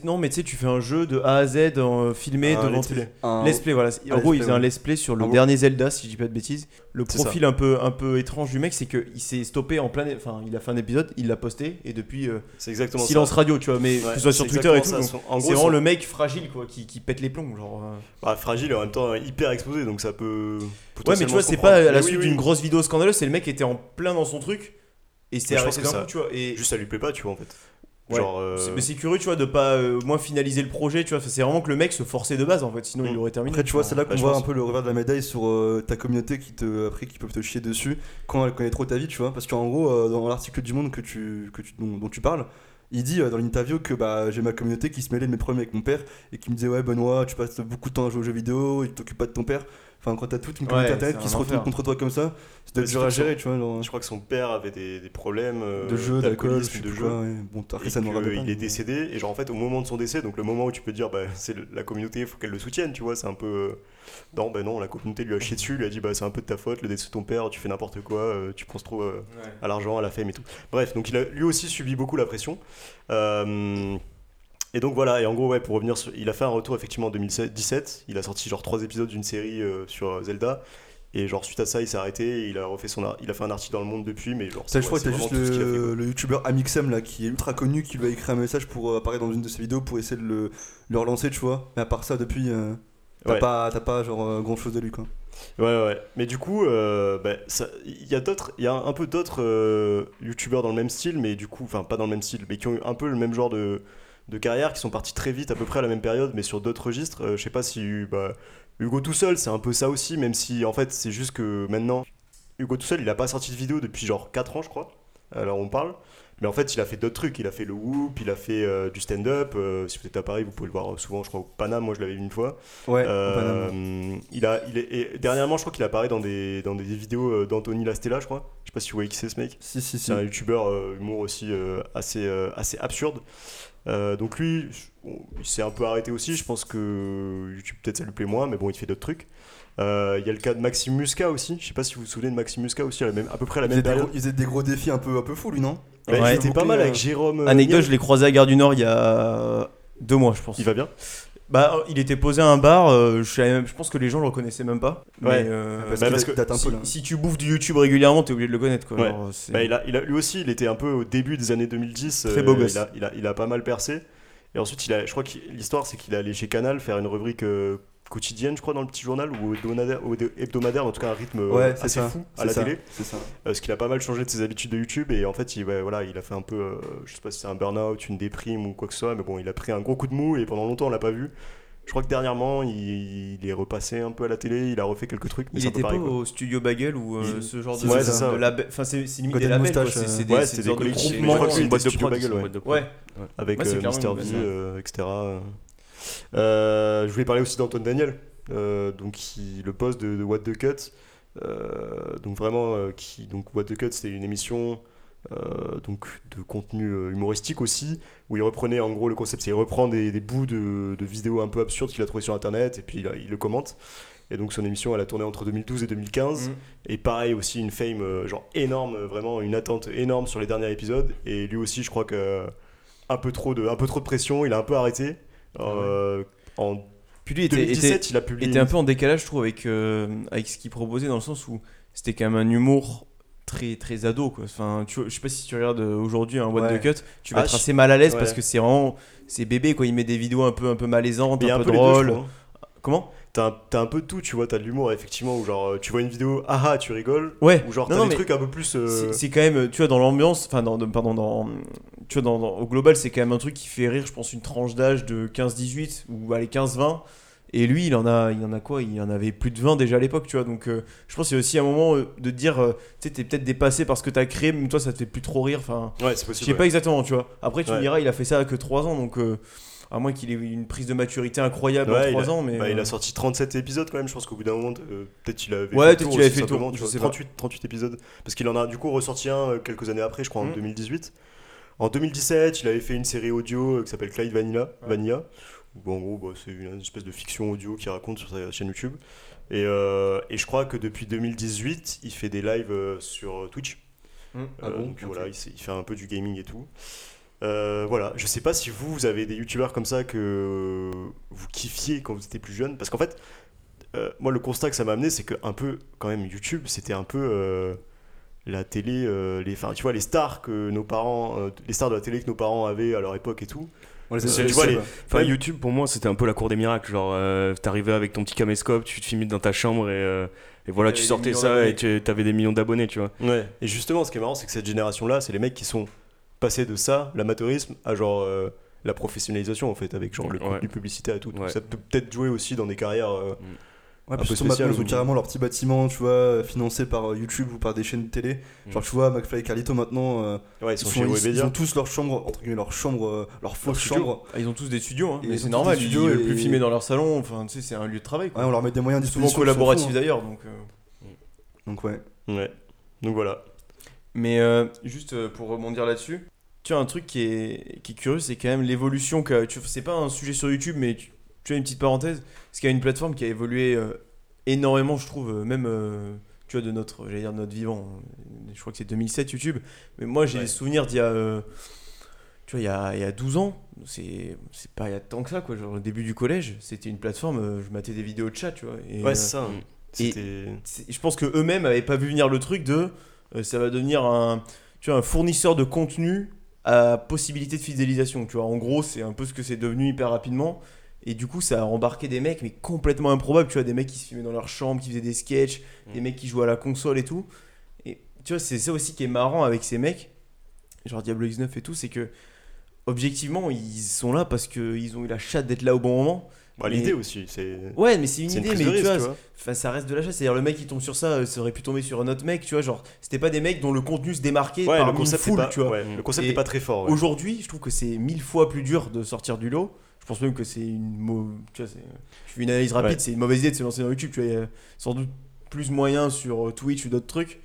non mais tu sais, tu fais un jeu de A à Z en, filmé Un devant let's tes- play. Un- Let's play, voilà. En gros, il faisait un let's play sur le dernier Zelda, si je dis pas de bêtises. Le profil un peu, un peu étrange du mec, c'est qu'il s'est stoppé en plein. Enfin, il a fait un épisode, il l'a posté, et depuis, euh, C'est exactement silence ça. radio, tu vois, mais Ouais, que ce soit sur Twitter et tout. C'est vraiment le mec fragile, quoi, qui, qui pète les plombs, genre. euh. Bah, fragile et en même temps hyper exposé, donc ça peut. Ouais, mais tu vois, c'est pas à la Mais suite oui, d'une oui. grosse vidéo scandaleuse, c'est le mec qui était en plein dans son truc et c'est je arrêté d'un coup, tu vois. Juste ça lui plaît pas, tu vois, en fait. Ouais. Genre. euh, c'est- mais c'est curieux, tu vois, de pas euh, moins finaliser le projet, tu vois. C'est vraiment que le mec se forçait de base en fait, sinon il Mm. aurait terminé. Après, tu vois, c'est là qu'on voit pense. un peu le revers de la médaille sur euh, ta communauté qui te, après, qui peuvent te chier dessus quand elle connaît trop ta vie, tu vois. Parce qu'en gros, euh, dans l'article du Monde que tu, que tu, dont, dont tu parles, il dit euh, dans l'interview que bah, j'ai ma communauté qui se mêlait de mes problèmes avec mon père et qui me disait Ouais, Benoît, tu passes beaucoup de temps à jouer aux jeux vidéo, il t'occupe pas de ton père. Enfin, quand t'as toute une communauté Ouais, internet qui se retourne enfer. contre toi comme ça, c'est dur à gérer, tu vois. Genre, Je crois que son père avait des, des problèmes euh, de jeu, d'alcool, de jeu. quoi. Ouais. Bon, après, Et ça il est décédé et genre en fait au moment de son décès donc le moment où tu peux dire bah c'est la communauté il faut qu'elle le soutienne tu vois c'est un peu euh, non ben non la communauté lui a chié dessus lui a dit bah c'est un peu de ta faute le décès de ton père tu fais n'importe quoi euh, tu penses trop euh, à l'argent, à la fame et tout. Bref, donc il a lui aussi subi beaucoup la pression. Euh, et donc voilà, et en gros, ouais, pour revenir, sur- il a fait un retour effectivement en 2017. Il a sorti genre trois épisodes d'une série euh, sur Zelda. Et genre suite à ça, il s'est arrêté. et il a refait son, il a fait un article dans le monde depuis, mais genre. Ça, je ouais, crois que juste fait, le, le youtubeur Amixem là qui est ultra connu qui lui a écrit un message pour apparaître dans une de ses vidéos pour essayer de le, le relancer, tu vois. Mais à part ça, depuis, euh, t'as Ouais. pas, t'as pas genre grand chose de lui quoi. Ouais, ouais. Mais du coup, euh, bah, il y a d'autres, il y a un peu d'autres euh, youtubeurs dans le même style, mais du coup, enfin pas dans le même style, mais qui ont eu un peu le même genre de, de carrière, qui sont partis très vite, à peu près à la même période, mais sur d'autres registres. Euh, je sais pas si bah, Hugo tout seul, c'est un peu ça aussi, même si en fait c'est juste que maintenant, Hugo tout seul, il a pas sorti de vidéo depuis genre 4 ans, je crois. Alors on parle. Mais en fait, il a fait d'autres trucs. Il a fait le Whoop, il a fait euh, du stand-up. Euh, si vous êtes à Paris, vous pouvez le voir souvent, je crois, au Paname. Moi, je l'avais vu une fois. Ouais, Euh, au Paname. il a, il est, et dernièrement, je crois qu'il apparaît dans des, dans des vidéos euh, d'Anthony Lastella, je crois. Je sais pas si vous voyez qui c'est ce mec. Si, si, si. C'est un youtubeur euh, humour aussi euh, assez, euh, assez absurde. Euh, donc lui, il s'est un peu arrêté aussi. Je pense que YouTube peut-être ça lui plaît moins, mais bon, il fait d'autres trucs. Euh, Il y a le cas de Maxime Musca aussi. Je sais pas si vous vous souvenez de Maxime Musca aussi, à, la même, à peu près à la Il même faisait, des période. gros, il faisait des gros défis un peu, un peu fous lui, non Bah, Ouais. Il était pas mal euh, avec Jérôme. euh, Anecdote, Niel. je l'ai croisé à Gare du Nord il y a deux mois, je pense. Il va bien Bah, il était posé à un bar, euh, je, savais même- je pense que les gens le reconnaissaient même pas. Ouais. Mais, euh, Parce bah, parce que si, tu bouffes du YouTube régulièrement, t'es obligé de le connaître quoi. Ouais. Bah, il a, il a- lui aussi, il était un peu au début des années 2010. Très beau euh, gosse. Il a, il, a, il a pas mal percé. Et ensuite, il a, je crois que l'histoire, c'est qu'il est allé chez Canal faire une rubrique euh, quotidienne, je crois, dans le petit journal, ou hebdomadaire, ou hebdomadaire, en tout cas un rythme euh, Ouais, assez ça. fou à la ça, télé. Ça. Euh, Parce qu'il a pas mal changé de ses habitudes de YouTube. Et en fait, il, ouais, voilà, il a fait un peu, euh, je sais pas si c'est un burn-out, une déprime ou quoi que ce soit, mais bon, il a pris un gros coup de mou et pendant longtemps, on l'a pas vu. Je crois que dernièrement, il, il est repassé un peu à la télé, il a refait quelques trucs. Mais il était pas au studio Bagel ou euh, Il- ce genre de, ouais, c'est ça, Enfin, c'est limite des labels. C'est euh, c'est des, Ouais, des des collectifs. groupements. Je crois que c'est une boîte de. Bagel, ouais. Ouais, avec euh, Mister V, etc. Euh, je voulais parler aussi d'Antoine Daniel, euh, donc qui, le boss de, de What the Cut. Euh, donc vraiment, qui, donc What the Cut, c'était une émission euh, donc de contenu euh, humoristique aussi, où il reprenait en gros le concept, c'est il reprend des, des bouts de, de vidéos un peu absurdes qu'il a trouvé sur internet et puis il, il le commente. Et donc son émission, elle a tourné entre 2012 et 2015. Mhm. Et pareil aussi une fame euh, genre énorme, vraiment une attente énorme sur les derniers épisodes. Et lui aussi, je crois que un peu trop de, un peu trop de pression, il a un peu arrêté. Euh, En Puis lui était, 2017, était, il a publié. était un peu en décalage, je trouve, avec, euh, avec ce qu'il proposait, dans le sens où c'était quand même un humour très très ado quoi. Enfin, tu je sais pas si tu regardes euh, aujourd'hui un What Ouais. the Cut, tu vas Ah, être assez mal à l'aise ouais. parce que c'est vraiment c'est bébé quoi, il met des vidéos un peu un peu malaisantes, un, un peu drôles. Comment? T'as un, peu de tout, tu vois, t'as de l'humour effectivement, où genre euh, tu vois une vidéo, ah ah, tu rigoles, Ouais. ou genre t'as des mais trucs un peu plus. euh, C'est- quand même, tu vois, dans l'ambiance, enfin, dans, pardon, dans, tu vois, dans, dans- au global, c'est quand même un truc qui fait rire, je pense, une tranche d'âge de 15-18 ou allez 15-20. Et lui, il en a, il en a quoi? Il en avait plus de 20 déjà à l'époque, tu vois? Donc, euh, je pense qu'il y a aussi un moment euh, de dire, euh, tu sais, t'es peut-être dépassé par ce que t'as créé, mais toi, ça te fait plus trop rire. Enfin, Ouais, c'est je possible. sais ouais. pas exactement, tu vois? Après, tu me Ouais. diras, il a fait ça que 3 ans, donc à moins qu'il ait eu une prise de maturité incroyable Ouais, en il 3 a- ans, mais. Bah, il euh, a sorti 37 épisodes quand même, je pense qu'au bout d'un moment, euh, peut-être il avait Ouais, fait le tour qu'il avait fait le tour, vois, sais pas. 38, 38 épisodes. Parce qu'il en a du coup ressorti un euh, quelques années après, je crois en Mhm. 2018. En 2017, il avait fait une série audio euh, qui s'appelle Clyde Vanilla, Ouais. Vanilla. En gros, bah, c'est une espèce de fiction audio qu'il raconte sur sa chaîne YouTube. Et, euh, et je crois que depuis 2018, il fait des lives euh, sur Twitch. hum. Ah Euh, bon? donc Ok. voilà, il, il fait un peu du gaming et tout. Euh, voilà, je sais pas si vous, vous avez des youtubeurs comme ça que vous kiffiez quand vous étiez plus jeune. Parce qu'en fait, euh, moi, le constat que ça m'a amené, c'est que un peu, quand même, YouTube, c'était un peu euh, la télé, euh, les, enfin, tu vois, les stars que nos parents, euh, les stars de la télé que nos parents avaient à leur époque et tout. Associait, tu vois, les- quoi. Enfin, Ouais. YouTube pour moi c'était un peu la cour des miracles. Genre, euh, t'arrivais avec ton petit caméscope, tu te filmais dans ta chambre et, euh, et voilà, Et tu sortais ça et tu avais des millions d'abonnés, tu vois. Ouais. Et justement, ce qui est marrant, c'est que cette génération-là, c'est les mecs qui sont passés de ça, l'amateurisme, à genre euh, la professionnalisation en fait, avec genre le Ouais. contenu publicitaire et tout. Donc Ouais. ça peut peut-être jouer aussi dans des carrières. euh, Ouais, un peu surtout spécial maintenant, ils ont ou- carrément leur petit bâtiment, tu vois, financé par euh, YouTube ou par des chaînes de télé. Genre, Mm. tu vois, McFly et Carlito maintenant, euh, Ouais, ils ils, sont sont- chez ils- Webedia. ils ont tous leur chambre, entre guillemets, leur chambre, euh, leur fausse chambre. Ah, Ils ont tous des studios, hein, mais c'est normal, ils studios veulent et- plus filmer dans leur salon, enfin, tu sais, c'est un lieu de travail. Quoi. Ouais, on leur met des moyens souvent disposition. collaboratif ils s'en foutent, d'ailleurs, donc. euh. hein. Donc, ouais. Ouais. Donc voilà. Mais euh, juste euh, pour rebondir là-dessus, tu as un truc qui est, qui est curieux, c'est quand même l'évolution C'est pas un sujet sur YouTube, mais tu, tu as une petite parenthèse. C'est qu'il y a une plateforme qui a évolué euh, énormément, je trouve, euh, même. euh, tu vois, de notre, dire de notre vivant. Je crois que c'est 2007 YouTube. Mais moi, j'ai Ouais. des souvenirs d'il y a. euh, tu vois, il y a, il y a 12 ans. C'est pas il y a tant que ça, quoi. Genre, au début du collège, c'était une plateforme, je matais des vidéos de chat, tu vois. Et, Ouais, c'est ça. Je pense que eux-mêmes avaient pas vu venir le truc de ça va devenir un tu vois un fournisseur de contenu à possibilité de fidélisation tu vois. En gros c'est un peu ce que c'est devenu hyper rapidement. Et du coup ça a embarqué des mecs mais complètement improbables tu vois. Des mecs qui se filmaient dans leur chambre qui faisaient des sketchs des Mm. mecs qui jouaient à la console et tout. Et tu vois c'est ça aussi qui est marrant avec ces mecs genre Diablo X9 et tout c'est que objectivement ils sont là parce qu'ils ont eu la chatte d'être là au bon moment Bah, Mais- L'idée aussi, c'est. ouais mais c'est une idée mais tu risque, vois, tu vois. Enfin, ça reste de la chasse. C'est-à-dire, le mec qui tombe sur ça, euh, ça aurait pu tomber sur un autre mec, tu vois. Genre, c'était pas des mecs dont le contenu se démarquait Ouais, par le une concept, foule, pas, tu vois. ouais, le concept Et est pas très fort. ouais. Aujourd'hui, je trouve que c'est mille fois plus dur de sortir du lot. Je pense même que c'est une mau- tu vois, je fais une analyse rapide, c'est une mauvaise idée de se lancer dans YouTube. Tu vois, il y a sans doute plus moyen sur euh, Twitch ou d'autres trucs.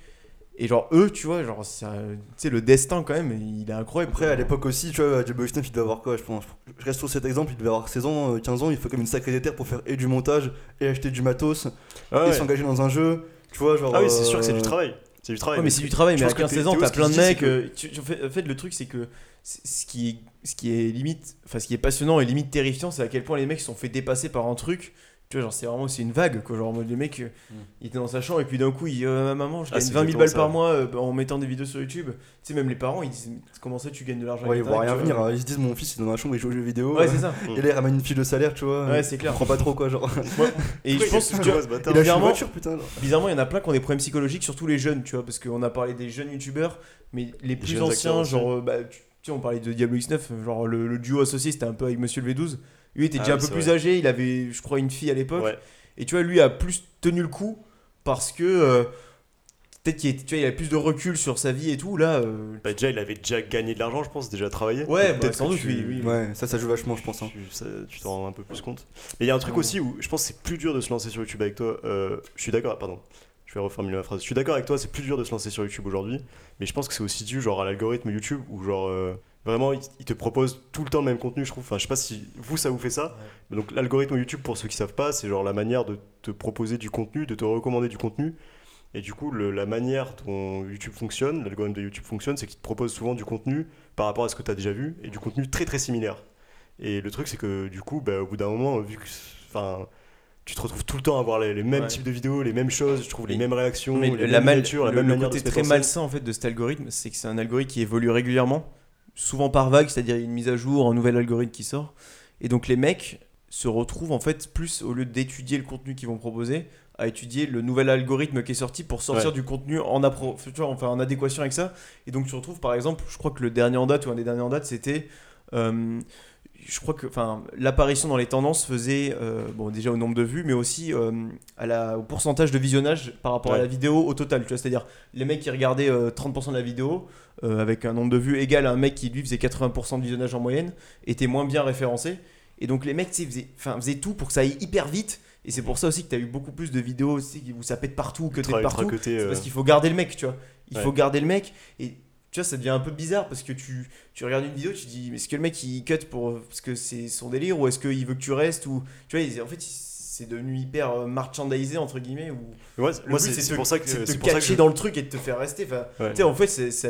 Et genre eux, tu vois, genre sais le destin quand même, il est incroyable. Après, à l'époque aussi, tu vois, Diablo X9, il devait avoir quoi Je pense. Je reste sur cet exemple, il devait avoir 16 ans, euh, 15 ans, il faut comme une sacrée déterre pour faire et du montage, et acheter du matos, Ah, et s'engager dans un jeu. Tu vois, genre. Ah oui, c'est sûr que c'est euh, du travail. C'est du travail. Ouais, mais c'est du travail, mais à pense que 15-16 Théo, ans, t'as plein de c'est mecs. que- euh, tu- tu- en, fait, en fait, le truc, c'est que ce qui, est, ce qui est limite, enfin, ce qui est passionnant et limite terrifiant, c'est à quel point les mecs se sont fait dépasser par un truc. Tu vois, genre, c'est vraiment c'est une vague, quoi. Genre, en mode, le mec, euh, il était dans sa chambre et puis d'un coup, il euh, Maman, je Ah, gagne c'est 20 000 exactement balles ça. par mois euh, en mettant des vidéos sur YouTube. Tu sais, même les parents, ils disent Comment ça, tu gagnes de l'argent Ouais, ils avec voient rien venir. hein. Ils se disent, mon fils, il est dans la chambre, il joue aux jeux vidéo. Ouais, euh, c'est ça. Et là, il ramène une fiche de salaire, tu vois. Ouais, c'est clair. Comprends pas trop quoi, genre. Et je pense que tu vois, vois bizarrement- voiture, putain. genre. Bizarrement, il y en a plein qui ont des problèmes psychologiques, surtout les jeunes, tu vois, parce qu'on a parlé des jeunes youtubeurs, mais les plus anciens, aussi. genre, bah, tu sais, on parlait de Diablo X9, genre le duo associé, c'était un peu avec Monsieur le V12. Lui était Ah déjà oui, un peu plus vrai. âgé, il avait, je crois, une fille à l'époque, Ouais. et tu vois, lui a plus tenu le coup parce que euh, peut-être qu'il tu vois, il a plus de recul sur sa vie et tout. Là, euh, Bah, déjà, il avait déjà gagné de l'argent, je pense, déjà travaillé. Ouais, bah, sans que doute, tu- oui, oui. Ouais, ça, ça joue vachement, je pense. hein. Tu t'en rends un peu plus compte. Mais il y a un truc Ouais. aussi où je pense que c'est plus dur de se lancer sur YouTube avec toi. euh, je suis d'accord, pardon. Je vais reformuler ma phrase. Je suis d'accord avec toi, c'est plus dur de se lancer sur YouTube aujourd'hui, mais je pense que c'est aussi dû genre à l'algorithme YouTube où genre euh, vraiment il, il te propose tout le temps le même contenu, je trouve. Enfin, je sais pas si vous ça vous fait ça. Donc l'algorithme YouTube pour ceux qui savent pas, c'est genre la manière de te proposer du contenu, de te recommander du contenu. Et du coup, le- la manière dont YouTube fonctionne, l'algorithme de YouTube fonctionne, c'est qu'il te propose souvent du contenu par rapport à ce que tu as déjà vu et du contenu très très similaire. Et le truc, c'est que du coup, bah, au bout d'un moment, vu que enfin, tu te retrouves tout le temps à voir les, les mêmes Ouais. types de vidéos, les mêmes choses, je trouve les mêmes réactions, Mais les la mêmes mal- miniatures, la le, même le manière côté de très malsain en fait de cet algorithme, c'est que c'est un algorithme qui évolue régulièrement, souvent par vague, c'est-à-dire une mise à jour, un nouvel algorithme qui sort, et donc les mecs se retrouvent en fait plus au lieu d'étudier le contenu qu'ils vont proposer, à étudier le nouvel algorithme qui est sorti pour sortir Ouais. du contenu en, appro- tu vois, enfin, en adéquation avec ça. Et donc tu retrouves par exemple, je crois que le dernier en date ou un des derniers en date, c'était euh, je crois que enfin l'apparition dans les tendances faisait euh, bon déjà au nombre de vues mais aussi euh, à la, au pourcentage de visionnage par rapport à la vidéo au total tu vois c'est à dire les mecs qui regardaient euh, 30% de la vidéo euh, avec un nombre de vues égal à un mec qui lui faisait 80% de visionnage en moyenne étaient moins bien référencés et donc les mecs faisaient, faisaient tout pour que ça aille hyper vite et c'est pour ça aussi que tu as eu beaucoup plus de vidéos aussi où ça pète partout que t'es partout c'est euh, parce qu'il faut garder le mec, tu vois. Il Ouais. faut garder le mec. Et tu vois, ça devient un peu bizarre parce que tu, tu regardes une vidéo, tu te dis, est-ce que le mec il cut pour, parce que c'est son délire ou est-ce qu'il veut que tu restes ou Tu vois, en fait, c'est devenu hyper euh, marchandisé, entre guillemets. Ou... Le moi, c'est te- pour ça que c'est de te catcher je- dans le truc et de te faire rester. Enfin, Ouais. tu sais, en fait, ça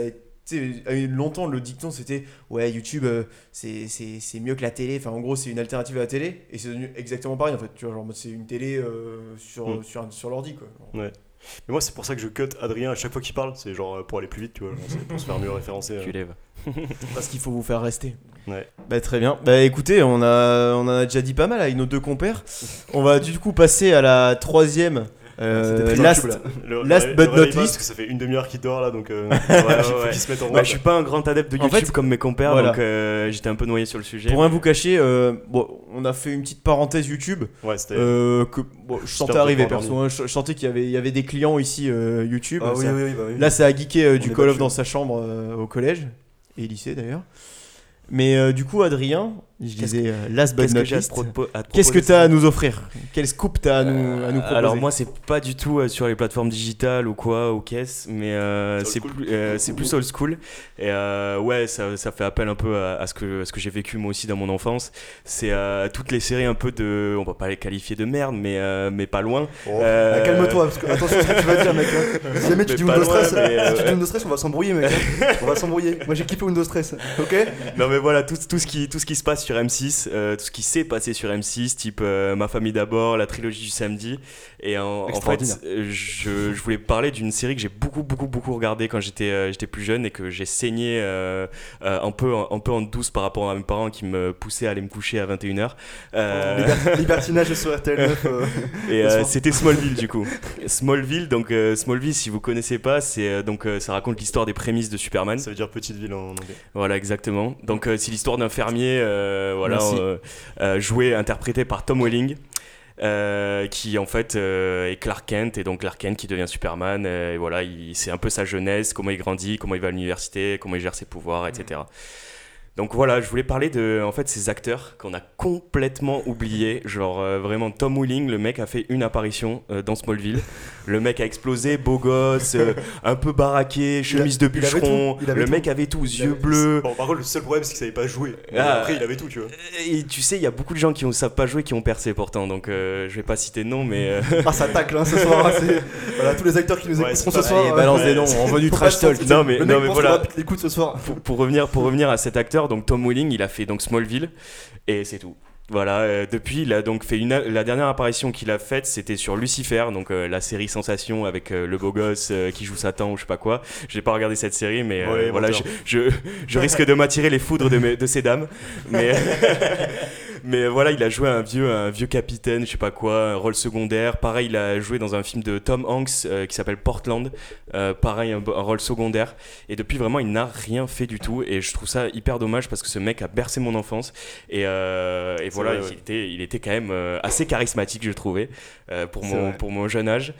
longtemps le dicton c'était ouais YouTube euh, c'est mieux que la télé enfin en gros c'est une alternative à la télé et c'est devenu exactement pareil en fait tu vois genre c'est une télé euh, sur, Mm. sur, sur l'ordi quoi Mais moi, c'est pour ça que je cut Adrien à chaque fois qu'il parle. C'est genre euh, pour aller plus vite, tu vois. genre, c'est pour se faire mieux référencer. euh. Tu lèves. parce qu'il faut vous faire rester Ouais. Bah, très bien. Bah écoutez, on, a, on en a déjà dit pas mal avec nos deux compères. On va du coup passer à la troisième. Euh, last. YouTube, là. Le, Last le- but le not least. parce que ça fait une demi-heure qu'il dort là, donc euh, Ouais, il faut ouais. qu'il se mette en Bah, route. je suis pas un grand adepte de En YouTube fait, comme mes compères, voilà. donc euh, j'étais un peu noyé sur le sujet. Pour rien vous cacher, euh, bon, on a fait une petite parenthèse YouTube Ouais, c'était. euh, que bon, je sentais arriver perso. hein. Je, sentais qu'il y avait, il y avait des clients ici euh, YouTube. Ah oui, oui, oui, bah oui. Là, ça a geeké euh, du Call of dans sa chambre au collège et lycée d'ailleurs. Mais euh, du coup, Adrien, je disais euh, last but Qu'est-ce not least. Qu'est-ce que tu as à nous offrir? Quel scoop tu as à nous, à nous proposer? Alors moi c'est pas du tout euh, sur les plateformes digitales ou quoi ou caisse mais euh, Old c'est school. plus euh, c'est plus old school et euh, ouais ça, ça fait appel un peu à, à ce que à ce que j'ai vécu moi aussi dans mon enfance c'est euh, toutes les séries un peu de on va pas les qualifier de merde mais euh, mais pas loin Oh. Euh, Ah, Calme-toi, parce que attention à ce que tu vas dire, mec. hein. Si jamais tu dis Windows loin, Stress, mais, si tu dis Windows Stress, on va s'embrouiller, mec. On va s'embrouiller. Moi j'ai kiffé Windows Stress, ok? Non mais voilà tout, tout ce qui tout ce qui se passe sur M6 euh, tout ce qui s'est passé sur M6 type euh, ma famille d'abord la trilogie du samedi et en, en fait euh, je, je voulais parler d'une série que j'ai beaucoup beaucoup beaucoup regardé quand j'étais j'étais plus jeune et que j'ai saigné un peu un peu en douce par rapport à mes parents qui me poussaient à aller me coucher à 21h euh, Liber- Libertinage sur RTL 9. euh, et le soir. c'était Smallville du coup. Smallville, donc Smallville, si vous connaissez pas, c'est donc ça raconte l'histoire des prémices de Superman. Ça veut dire petite ville en anglais. Voilà, exactement. Donc c'est l'histoire d'un fermier, voilà, Merci. euh, euh, joué, interprété par Tom Welling. euh, qui en fait euh, est Clark Kent et donc Clark Kent qui devient Superman euh, et voilà il- c'est un peu sa jeunesse comment il grandit comment il va à l'université comment il gère ses pouvoirs etc donc voilà, je voulais parler de en fait ces acteurs qu'on a complètement oubliés. Genre euh, vraiment Tom Welling, le mec a fait une apparition euh, dans Smallville. Le mec a explosé, beau gosse, euh, un peu baraqué, chemise de bûcheron. Le tout. mec avait tout, Il yeux avait- bleus. Bon, par contre, le seul problème, c'est qu'il savait pas jouer. Ah. Après, il avait tout, tu vois. Et tu sais, il y a beaucoup de gens qui ne savent pas jouer qui ont percé pourtant. Donc je vais pas citer de nom, mais Ah, ça tacle hein, ce soir. hein, Voilà, tous les acteurs qui nous Ouais, écouteront ce soir. Balance des noms, on veut du trash talk. Non, mais- non, mais voilà. l'écoute ce soir. pour, pour revenir, pour revenir à cet acteur, donc Tom Welling, il a fait donc Smallville et c'est tout. Voilà, euh, depuis, il a donc fait une, la dernière apparition qu'il a faite, c'était sur Lucifer, donc euh, la série sensation avec euh, le beau gosse qui joue Satan ou je sais pas quoi. J'ai pas regardé cette série, mais Ouais, voilà, je, je, je risque de m'attirer les foudres de, mes- de ces dames. Mais, mais voilà, il a joué un vieux, un vieux capitaine, je sais pas quoi, un rôle secondaire. Pareil, il a joué dans un film de Tom Hanks euh, qui s'appelle Portland. Euh, pareil, un, un rôle secondaire. Et depuis, vraiment, il n'a rien fait du tout. Et je trouve ça hyper dommage parce que ce mec a bercé mon enfance. Et, euh, et voilà, vrai, ouais. il, était, il était quand même euh, assez charismatique, je trouvais, euh, pour, mon, vrai. pour mon jeune âge.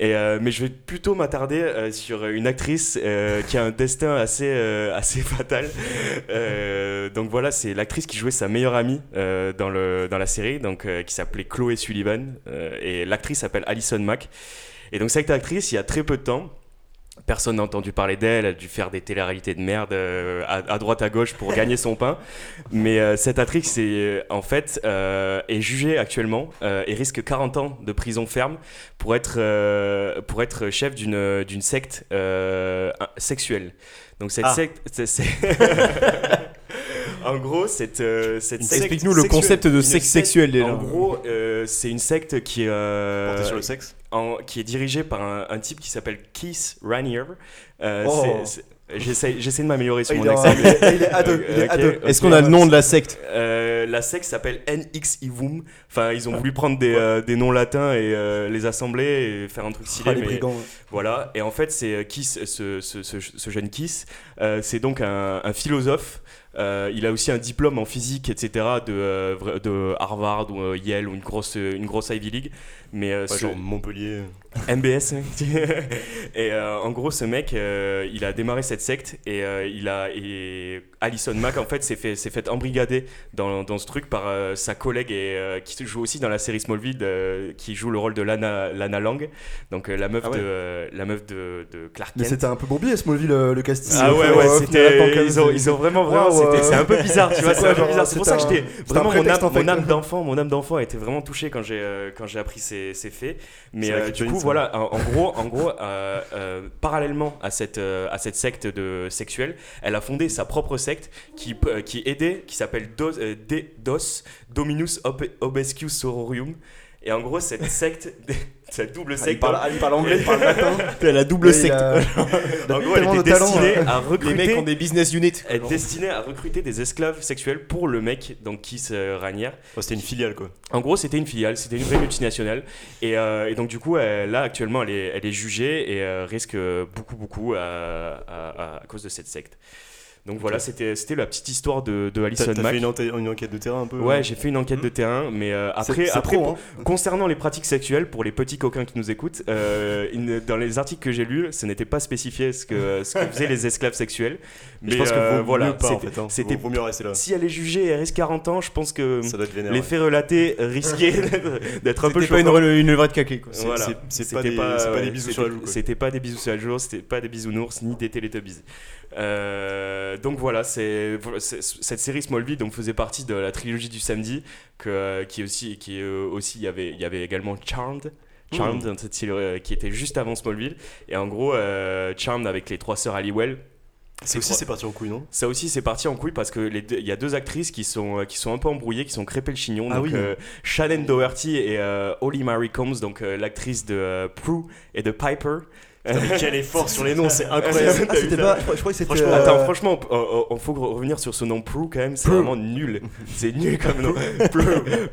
Et, euh, mais je vais plutôt m'attarder euh, sur une actrice euh, qui a un destin assez, assez fatal. Donc voilà, c'est l'actrice qui jouait sa meilleure amie dans, le, dans la série, donc, qui s'appelait Chloé Sullivan. et l'actrice s'appelle Alison Mack. Et donc cette actrice, il y a très peu de temps, personne n'a entendu parler d'elle, elle a dû faire des télé-réalités de merde euh, à, à droite à gauche pour gagner son pain. Mais euh, cette actrice, c'est, euh, en fait, euh, est jugée actuellement et risque 40 ans de prison ferme pour être, pour être chef d'une, d'une secte sexuelle. Donc cette Ah. secte... c'est- c'est- en gros, cette, euh, cette secte... Explique-nous le sexuelle. concept de Une sexe secte- sexuel déjà. En gros, euh, c'est une secte qui, euh, Porté sur le sexe en- qui est dirigée par un, un type qui s'appelle Keith Raniere. Euh, Oh. c'est- c'est- J'essaie, j'essaie de m'améliorer sur il, mon est en- accent. il est- il est ado. Il est ado. ok. Est-ce qu'on a le nom de la secte Euh, la secte s'appelle NX Ivum. Enfin, ils ont voulu prendre des, euh, des noms latins et euh, les assembler et faire un truc stylé. Ah, les mais- brigands. voilà, et en fait, c'est euh, Kiss, ce, ce, ce- ce jeune Kiss, euh, c'est donc un, un philosophe. Euh, il a aussi un diplôme en physique, etc., de, euh, de Harvard ou euh, Yale ou une grosse, une grosse Ivy League. Mais Ouais, ce- genre Montpellier. MBS. et euh, en gros, ce mec, il a démarré cette secte et il a et Alison Mack en fait s'est fait fait embrigader dans, dans ce truc par sa collègue et qui joue aussi dans la série Smallville, qui joue le rôle de Lana, Lana Lang, donc euh, la meuf Ah ouais. de la meuf de, de Clark Mais c'était un peu bourbier Smallville le, casting. Ah ouais, ouais, c'était. Ils ont, c'est- ils ont vraiment, vraiment. C'est un peu bizarre, tu vois, c'est un peu bizarre. C'est pour ça que j'étais. Vraiment, mon âme, mon âme d'enfant, mon âme d'enfant a été vraiment touchée quand j'ai euh, quand j'ai appris ces, ces faits. Mais euh, du coup, voilà, en, gros, en gros euh, euh, parallèlement à cette, euh, à cette secte de sexuelle, elle a fondé sa propre secte qui, qui aidait, qui s'appelle Dos, euh, Dominus Ob- Obescus Sororium. Et en gros, cette secte, cette double Ah, Il secte, parle, ah, il parle anglais, il parle latin. La double secte. en gros, elle était destinée hein. à Les recruter. mecs ont des business units. Elle est destinée à recruter des esclaves sexuels pour le mec, donc Kiss euh, Ranière. Oh, c'était une filiale quoi. En gros, c'était une filiale, c'était une vraie multinationale. Et, euh, et donc, du coup, elle- là, actuellement, elle est, elle est jugée et euh, risque beaucoup, beaucoup à, à- à cause de cette secte. Donc voilà, c'était c'était la petite histoire de, de Alison t'as fait Mack. une, enquête de terrain un peu Ouais, j'ai fait une enquête de terrain, mais euh, après, après pro, hein. concernant les pratiques sexuelles, pour les petits coquins qui nous écoutent, euh, dans les articles que j'ai lus, ce n'était pas spécifié ce que, ce que faisaient les esclaves sexuels. Mais je pense que euh, vaut voilà, mieux pas en c'était- fait. hein. c'était- rester là. si elle est jugée et elle risque 40 ans, je pense que vénère. les faits relatés risquaient d'être- un peu C'était pas une, une vraie de caquet quoi. C'est- Voilà. C'était pas pas ouais, des bisous sur la joue, c'était-. C'était pas des bisous sur la joue, c'était pas des bisounours ni des Teletubbies. Euh, donc voilà, c'est cette série Smallville donc faisait partie de la trilogie du samedi que qui est aussi qui euh, aussi il y avait il y avait également Charmed. Charmed, cette série, euh, qui était juste avant Smallville. Et en gros, euh, Charmed avec les trois sœurs Halliwell, C'est aussi c'est parti en couille non? Ça aussi, c'est parti en couille parce que il y a deux actrices qui sont, euh, qui sont un peu embrouillées, qui sont crépées le chignon. Ah donc, oui. euh, Shannon Doherty et euh, Holly Marie Combs, donc euh, l'actrice de euh, Prue et de Piper. Putain, mais quel effort sur les noms, c'est incroyable. Ah, c'était pas. Je crois que c'était. Franchement, euh, Attends, franchement, il faut revenir sur ce nom Prue quand même, c'est vraiment nul. C'est nul comme nom. Prue,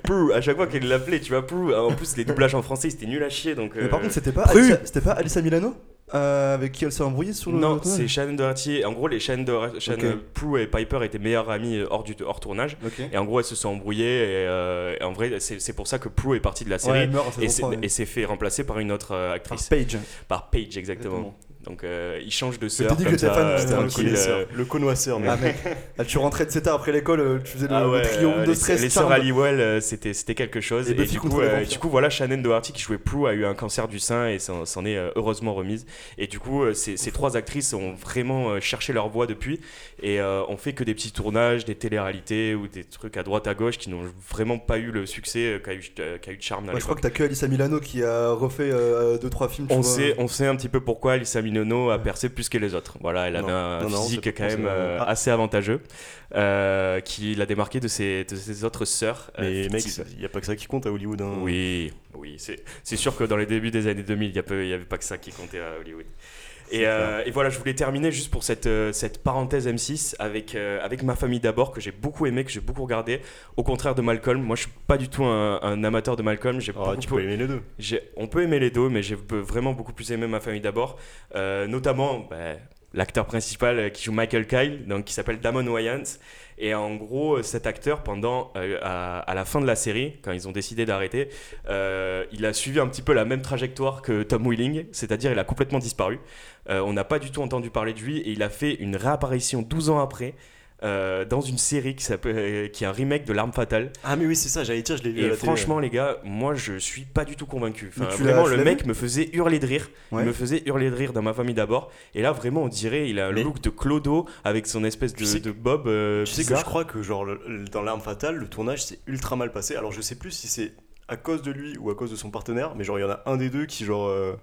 Prue, à chaque fois qu'elle l'appelait, tu vois, Prue. En plus, les doublages en français, c'était nul à chier. Donc, Mais par euh, contre, c'était pas. Alissa, c'était pas Alissa Milano? Euh, avec qui elle s'est embrouillée sur le. Non, c'est Shannon Doherty. En gros, les Shannon, Doher- Shannon- Ok. Prue et Piper étaient meilleures amies euh, hors, du, hors tournage. Et en gros, elles se sont embrouillées. Et, euh, et en vrai, c'est pour ça que Prue est partie de la série. Ouais, elle meurt et s'est- 3, ouais. et s'est fait remplacer par une autre euh, Par actrice. Paige. Par Paige, exactement. Exactement. Donc, euh, ils changent de t'ai sœur. dit que ça, fan, c'était un tranquille, connaisseur. euh, Le connoisseur, mec. Ah mec, Ah, tu rentrais de 7 heures après l'école, euh, tu faisais le, Ah le ouais, trio euh, de stress. les sœurs charme. Halliwell, c'était c'était quelque chose. Et du, coup, euh, du coup, voilà, Shannon Doherty qui jouait Prue a eu un cancer du sein et s'en est heureusement remise. Et du coup, ces, ces trois actrices ont vraiment cherché leur voie depuis et euh, ont fait que des petits tournages, des télé-réalités ou des trucs à droite à gauche qui n'ont vraiment pas eu le succès qu'a eu, qu'a eu Charm dans Ouais, je crois que t'as que Alissa Milano qui a refait 2-3 films. tu On vois. sait, on sait un petit peu pourquoi Lisa Milano a percé plus que les autres. Voilà, elle avait Non. un Non, physique quand même euh, Ah. assez avantageux, euh, qui l'a démarqué de ses, de ses autres sœurs. euh, Mais mec, il n'y a pas que ça qui compte à Hollywood. hein. Oui, oui, c'est c'est sûr que dans les débuts des années 2000, il n'y avait pas que ça qui comptait à Hollywood. Et, euh, et voilà, je voulais terminer juste pour cette, euh, cette parenthèse M6 avec, euh, avec ma famille d'abord, que j'ai beaucoup aimé, que j'ai beaucoup regardé. Au contraire de Malcolm, moi je suis pas du tout un, un amateur de Malcolm. J'ai beaucoup- tu peux aimer les deux. on peut aimer les deux, mais j'ai vraiment beaucoup plus aimé ma famille d'abord. Euh, notamment bah, l'acteur principal qui joue Michael Kyle, donc, qui s'appelle Damon Wayans. Et en gros, cet acteur, pendant, euh, à, la fin de la série, quand ils ont décidé d'arrêter, euh, il a suivi un petit peu la même trajectoire que Tom Willing, c'est-à-dire il a complètement disparu. Euh, on n'a pas du tout entendu parler de lui et il a fait une réapparition 12 ans après euh, dans une série qui, s'appelle- euh, qui est un remake de L'Arme Fatale. Ah, mais oui, c'est ça, j'allais dire, je l'ai vu. Et franchement, les gars, moi je suis pas du tout convaincu. Enfin, vraiment, le mec me faisait hurler de rire. Ouais. Il me faisait hurler de rire dans ma famille d'abord. Et là, vraiment, on dirait, il a un Mais- look de Clodo avec son espèce de, Tu sais de bob. euh, Tu sais que je crois que genre le- le- dans l'arme fatale, le tournage s'est ultra mal passé. Alors je sais plus si c'est à cause de lui ou à cause de son partenaire, mais genre il y en a un des deux qui genre euh,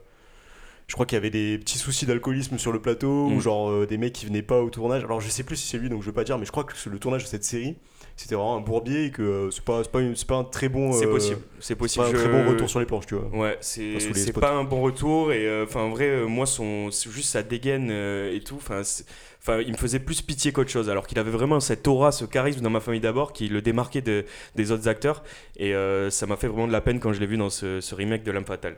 je crois qu'il y avait des petits soucis d'alcoolisme sur le plateau Mm. ou genre euh, des mecs qui venaient pas au tournage. Alors je sais plus si c'est lui donc je veux pas dire, mais je crois que le tournage de cette série c'était vraiment un bourbier et que euh, c'est pas pas, une- pas un très bon C'est euh, possible. C'est possible. pas un très bon retour sur les planches tu vois. Ouais, c'est spots. pas un bon retour et euh, enfin en vrai moi son juste sa dégaine et tout enfin enfin il me faisait plus pitié qu'autre chose alors qu'il avait vraiment cette aura ce charisme dans ma famille d'abord qui le démarquait de- des autres acteurs et ça m'a fait vraiment de la peine quand je l'ai vu dans ce, ce remake de l'âme fatale.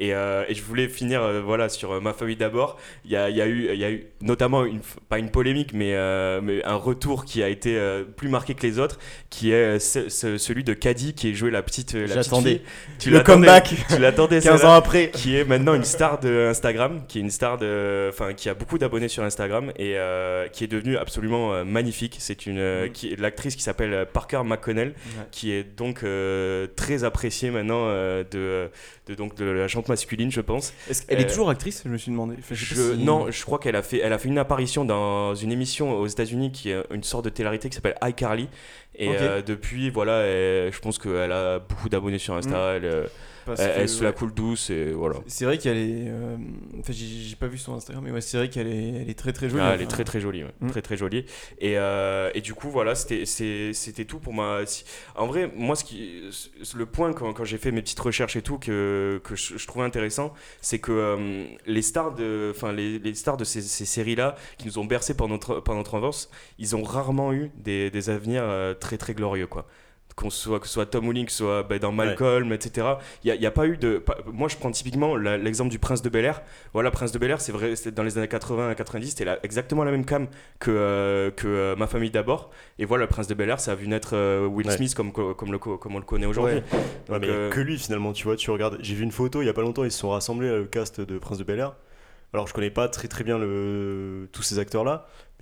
Et, euh, et je voulais finir euh, voilà sur euh, ma famille d'abord. Il y a, y, a y a eu notamment une, pas une polémique mais, mais un retour qui a été plus marqué que les autres, qui est ce- ce- celui de Caddy qui est joué la petite. la J'attendais. Le comeback Tu l'attendais 15 celle-là ans après. qui est maintenant une star de Instagram, qui est une star de, enfin, qui a beaucoup d'abonnés sur Instagram et qui est devenue absolument magnifique. C'est une, qui est l'actrice qui s'appelle Parker McConnell, Ouais. qui est donc très appréciée maintenant de, de donc de la chante masculine, je pense. Elle est Euh, toujours actrice, je me suis demandé. Enfin, je sais pas Je- si- Non, je crois qu'elle a fait, elle a fait une apparition dans une émission aux États-Unis qui est une sorte de télé-réalité qui s'appelle iCarly. Et euh, depuis, voilà, elle- je pense qu'elle a beaucoup d'abonnés sur Insta. Elle, euh, Parce elle, que, elle se ouais. la coule douce et voilà. C'est vrai qu'elle est. euh, Enfin, j'ai pas vu son Instagram, mais ouais, c'est vrai qu'elle est, elle est très très jolie. Ah, elle est très très jolie, ouais. Mm. très très jolie. Et, euh, et du coup, voilà, c'était tout pour ma. En vrai, moi, ce qui, le point quand, quand j'ai fait mes petites recherches et tout que, que je, je trouvais intéressant, c'est que euh, les stars de, enfin les, les stars de ces, ces séries-là qui nous ont bercé pendant notre, pendant notre enfance, ils ont rarement eu des, des avenirs très très glorieux, quoi. Qu'on soit, que ce soit Tom Welling, que ce soit bah, dans Malcolm, etc. Il n'y a, pas eu de. pas- moi, je prends typiquement l'exemple du Prince de Bel Air. Voilà, Prince de Bel Air, c'est vrai, c'était dans les années 80 à 90, c'était exactement la même cam que, euh, que euh, Ma famille d'abord. Et voilà, Prince de Bel Air, ça a vu naître euh, Will Ouais. Smith comme, co- comme, le, co- comme on le connaît aujourd'hui. Ouais. Mais que lui finalement, tu vois, tu regardes. J'ai vu une photo il y a pas longtemps, ils se sont rassemblés le cast de Prince de Bel Air. Alors je connais pas très très bien le... tous ces acteurs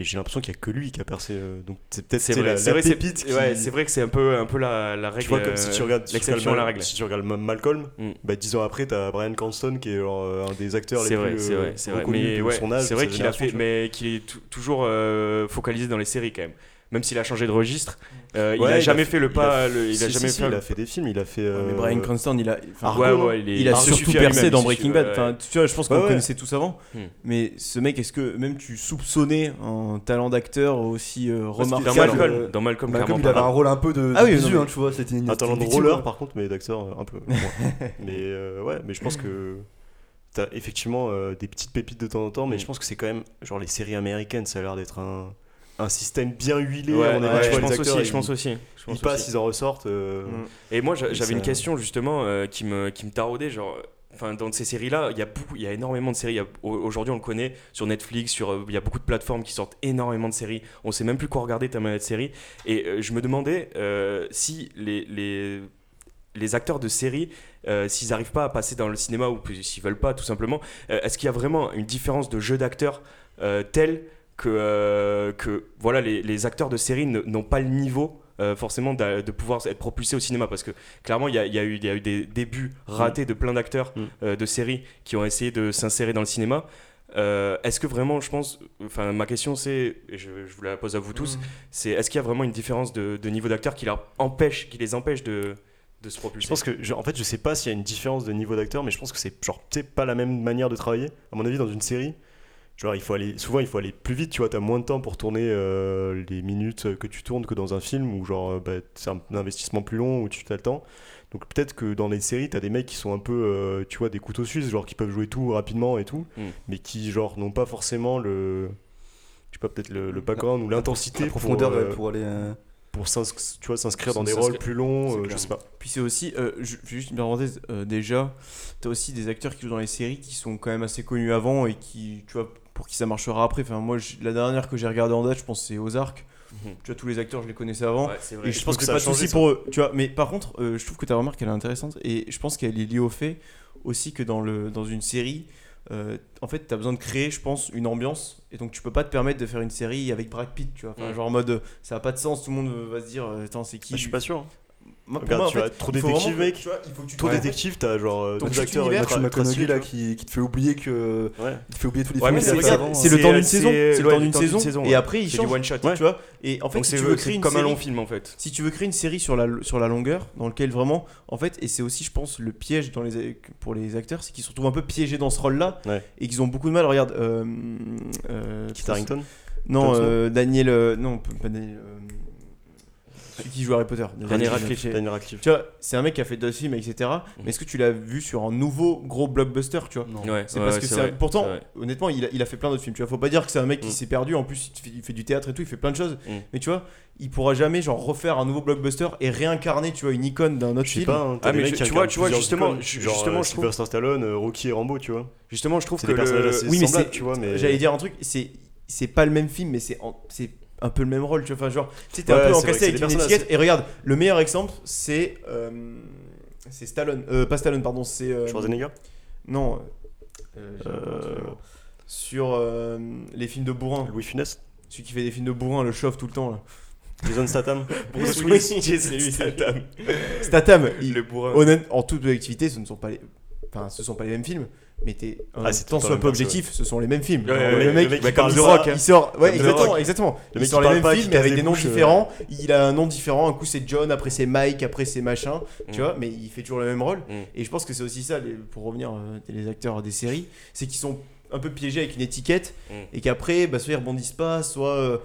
j'ai l'impression qu'il y a que lui qui a percé. euh, Donc c'est peut-être C'est tu vrai, la, c'est la vrai, c'est- pépite qui- ouais, c'est vrai que c'est un peu, un peu la, la règle. Tu vois, comme si tu regardes, si tu l'exception regardes à la Mal- règle. Si tu regardes Ma- Malcolm, Mm. bah, 10 ans après, t'as Brian Cranston qui est genre, euh, un des acteurs les plus euh, reconnus de ouais, son âge. c'est vrai qu'il a fait, tu mais est tou- toujours euh, focalisé dans les séries quand même. Même s'il a changé de registre, euh, il a jamais fait- fait le il pas. a- le- Il a Si, jamais si, si, fait. il a fait des films, il a fait. Mais euh, Brian Cranston, il a. enfin, Argo, Ouais, non ouais, il, est- il a surtout percé dans Breaking Bad. ouais. Enfin, tu vois, je pense qu'on Ouais, le ouais. connaissait tous avant. Hmm. Mais ce mec, est-ce que même tu soupçonnais un talent d'acteur aussi euh, qu'il Dans remarquable Malcolm, euh, dans Malcolm, Malcolm, il avait un rôle un peu de, Ah oui, bisu, non, mais- hein, tu vois, c'était une, Un talent de roller par contre, mais d'acteur un peu. moins. mais ouais, mais je pense que t'as effectivement des petites pépites de temps en temps, mais Mm. je pense que c'est quand même genre les séries américaines, ça a l'air d'être un, un système bien huilé. Ouais, je pense acteurs, aussi, je ils- pense aussi. je Ils pense passent, aussi. ils en ressortent. euh, Mm. Et moi, j'avais une question justement euh, qui, me, qui me taraudait. Genre, enfin, dans ces séries-là, il y a beaucoup, il y a énormément de séries. Aujourd'hui, on le connaît sur Netflix, sur, euh, il y a beaucoup de plateformes qui sortent énormément de séries. On sait même plus quoi regarder tellement il y a de séries. Et euh, je me demandais euh, si les, les les acteurs de séries, euh, s'ils n'arrivent pas à passer dans le cinéma ou s'ils veulent pas, tout simplement, euh, est-ce qu'il y a vraiment une différence de jeu d'acteurs euh, telle que, euh, que voilà, les, les acteurs de séries ne- n'ont pas le niveau euh, forcément de, pouvoir être propulsés au cinéma parce que clairement il y a, y eu, il y a eu des débuts ratés de plein d'acteurs Mm. euh, de séries qui ont essayé de s'insérer dans le cinéma. Euh, est-ce que vraiment, je pense, enfin ma question c'est, et je, je vous la pose à vous tous, c'est est-ce qu'il y a vraiment une différence de, de niveau d'acteur qui leur empêche, qui les empêche de, de se propulser? Je pense que, je- en fait, je sais pas s'il y a une différence de niveau d'acteur, mais je pense que c'est genre, pas la même manière de travailler. À mon avis, dans une série, genre, il faut aller, souvent, il faut aller plus vite, tu vois, t'as moins de temps pour tourner euh, les minutes que tu tournes que dans un film où, genre, euh, bah, c'est un investissement plus long où tu as le temps. Donc, peut-être que dans les séries, t'as des mecs qui sont un peu, euh, tu vois, des couteaux suisses, genre, qui peuvent jouer tout rapidement et tout, Mm. mais qui, genre, n'ont pas forcément le. Je sais pas, peut-être le, le background ou l'intensité La pour, profondeur euh, pour aller. euh, pour s'ins- tu vois, s'inscrire dans des rôles plus longs, euh, je sais pas. Puis c'est aussi, euh, je juste une parenthèse, euh, déjà, t'as aussi des acteurs qui jouent dans les séries qui sont quand même assez connus avant et qui, tu vois, pour qui ça marchera après. Enfin, moi, je- la dernière que j'ai regardée en date, je pense c'est Ozark. Mhm. Tu vois, tous les acteurs, je les connaissais avant. Ouais, c'est vrai. Et je, je pense que que ça pas changé, souci pour eux. Tu vois, mais par contre, euh, je trouve que ta remarque elle est intéressante et je pense qu'elle est liée au fait aussi que dans le dans une série, euh, en fait, tu as besoin de créer, je pense, une ambiance. Et donc, tu peux pas te permettre de faire une série avec Brad Pitt, tu vois. Enfin, Mm. genre en mode, euh, ça a pas de sens, tout le monde va se dire, attends, c'est qui Ah, je suis pas sûr. Moi, pour Regarde, moi, en tu fait, trop il faut détective, vraiment que- mec. tu vois, il faut que tu Trop te- détective, t'as genre euh, Ton deux petit acteurs univers, Matthew ultra McConaughey là qui, qui te fait oublier que. tu vois. Ouais. Il te fait oublier tous les Ouais, films mais qu'il c'est a fait regarde, avant. c'est c'est- le temps d'une saison, c'est le ouais, temps d'une saison, et après il C'est du change, one shot. Ouais. tu vois. Et en fait, Donc si c'est tu veux créer une comme un série, long film en fait. si tu veux créer une série sur la, sur la longueur, dans lequel vraiment, en fait, et c'est aussi, je pense, le piège dans les, pour les acteurs, c'est qu'ils se retrouvent un peu piégés dans ce rôle-là Ouais. et qu'ils ont beaucoup de mal. Regarde, euh, euh, Kit Harington non, Thompson. euh, Daniel, euh, non, pas Daniel, euh, celui qui joue Harry Potter. Daniel Radcliffe. Daniel Radcliffe. Tu vois, c'est un mec qui a fait d'autres films, etc. Mais est-ce que tu l'as vu sur un nouveau gros blockbuster, tu vois Non. Ouais, C'est ouais, parce ouais, que c'est pourtant, honnêtement, il a, il a fait plein d'autres films. Tu vois, faut pas dire que c'est un mec qui Mm. s'est perdu. En plus, il fait, il fait du théâtre et tout, il fait plein de choses. Mm. Mais tu vois, il pourra jamais genre refaire un nouveau blockbuster et réincarner, tu vois, une icône d'un autre Je sais film. pas, hein, Ah, mais tu- vois- tu vois, justement, justement, euh, je trouve- Stallone, euh, Rocky et Rambo, tu vois. Justement, je trouve que assez oui, mais c'est- tu vois, mais J'allais dire un truc, c'est c'est pas le même film, mais c'est un peu le même rôle. Tu vois, enfin genre, tu sais, t'es Ouais, un peu c'est vrai encastré que c'est avec des une personnages étiquette. Et regarde, le meilleur exemple, c'est euh, c'est Stallone, euh, pas Stallone, pardon, c'est euh, Schwarzenegger. non. euh, j'ai un peu un truc, Euh. Sur euh, les films de bourrin, Louis Funès. celui qui fait des films de bourrin, le chauffe tout le temps là. Jason Statham. Bruce Willis. Jason Statham. Statham, il- Le bourrin. honnête, en toute objectivité, ce ne sont pas les, enfin, ce sont pas les mêmes films, mais t'es un Ah, c'est tant soit peu objectif, ce sont les mêmes films. Ouais, Genre, ouais, le, mec, le mec qui comme parle Rock, hein. il sort, ouais, exactement, exactement. Le il sort les mêmes films, mais avec des noms bouches, euh. différents. Il a un nom différent. Un coup c'est John, après c'est Mike, après c'est machin. Tu Mm. vois, mais il fait toujours le même rôle. Mm. Et je pense que c'est aussi ça, pour revenir euh, les acteurs des séries, c'est qu'ils sont un peu piégés avec une étiquette Mm. et qu'après, bah, soit ils rebondissent pas, soit.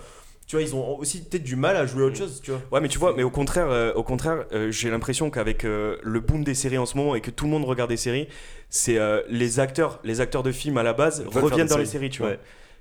Tu vois, ils ont aussi peut-être du mal à jouer à autre Mm. chose, tu vois. Ouais, mais tu vois, mais au contraire, euh, au contraire, euh, j'ai l'impression qu'avec euh, le boom des séries en ce moment et que tout le monde regarde des séries, c'est euh, les acteurs, les acteurs de films à la base reviennent dans les séries. séries, tu vois.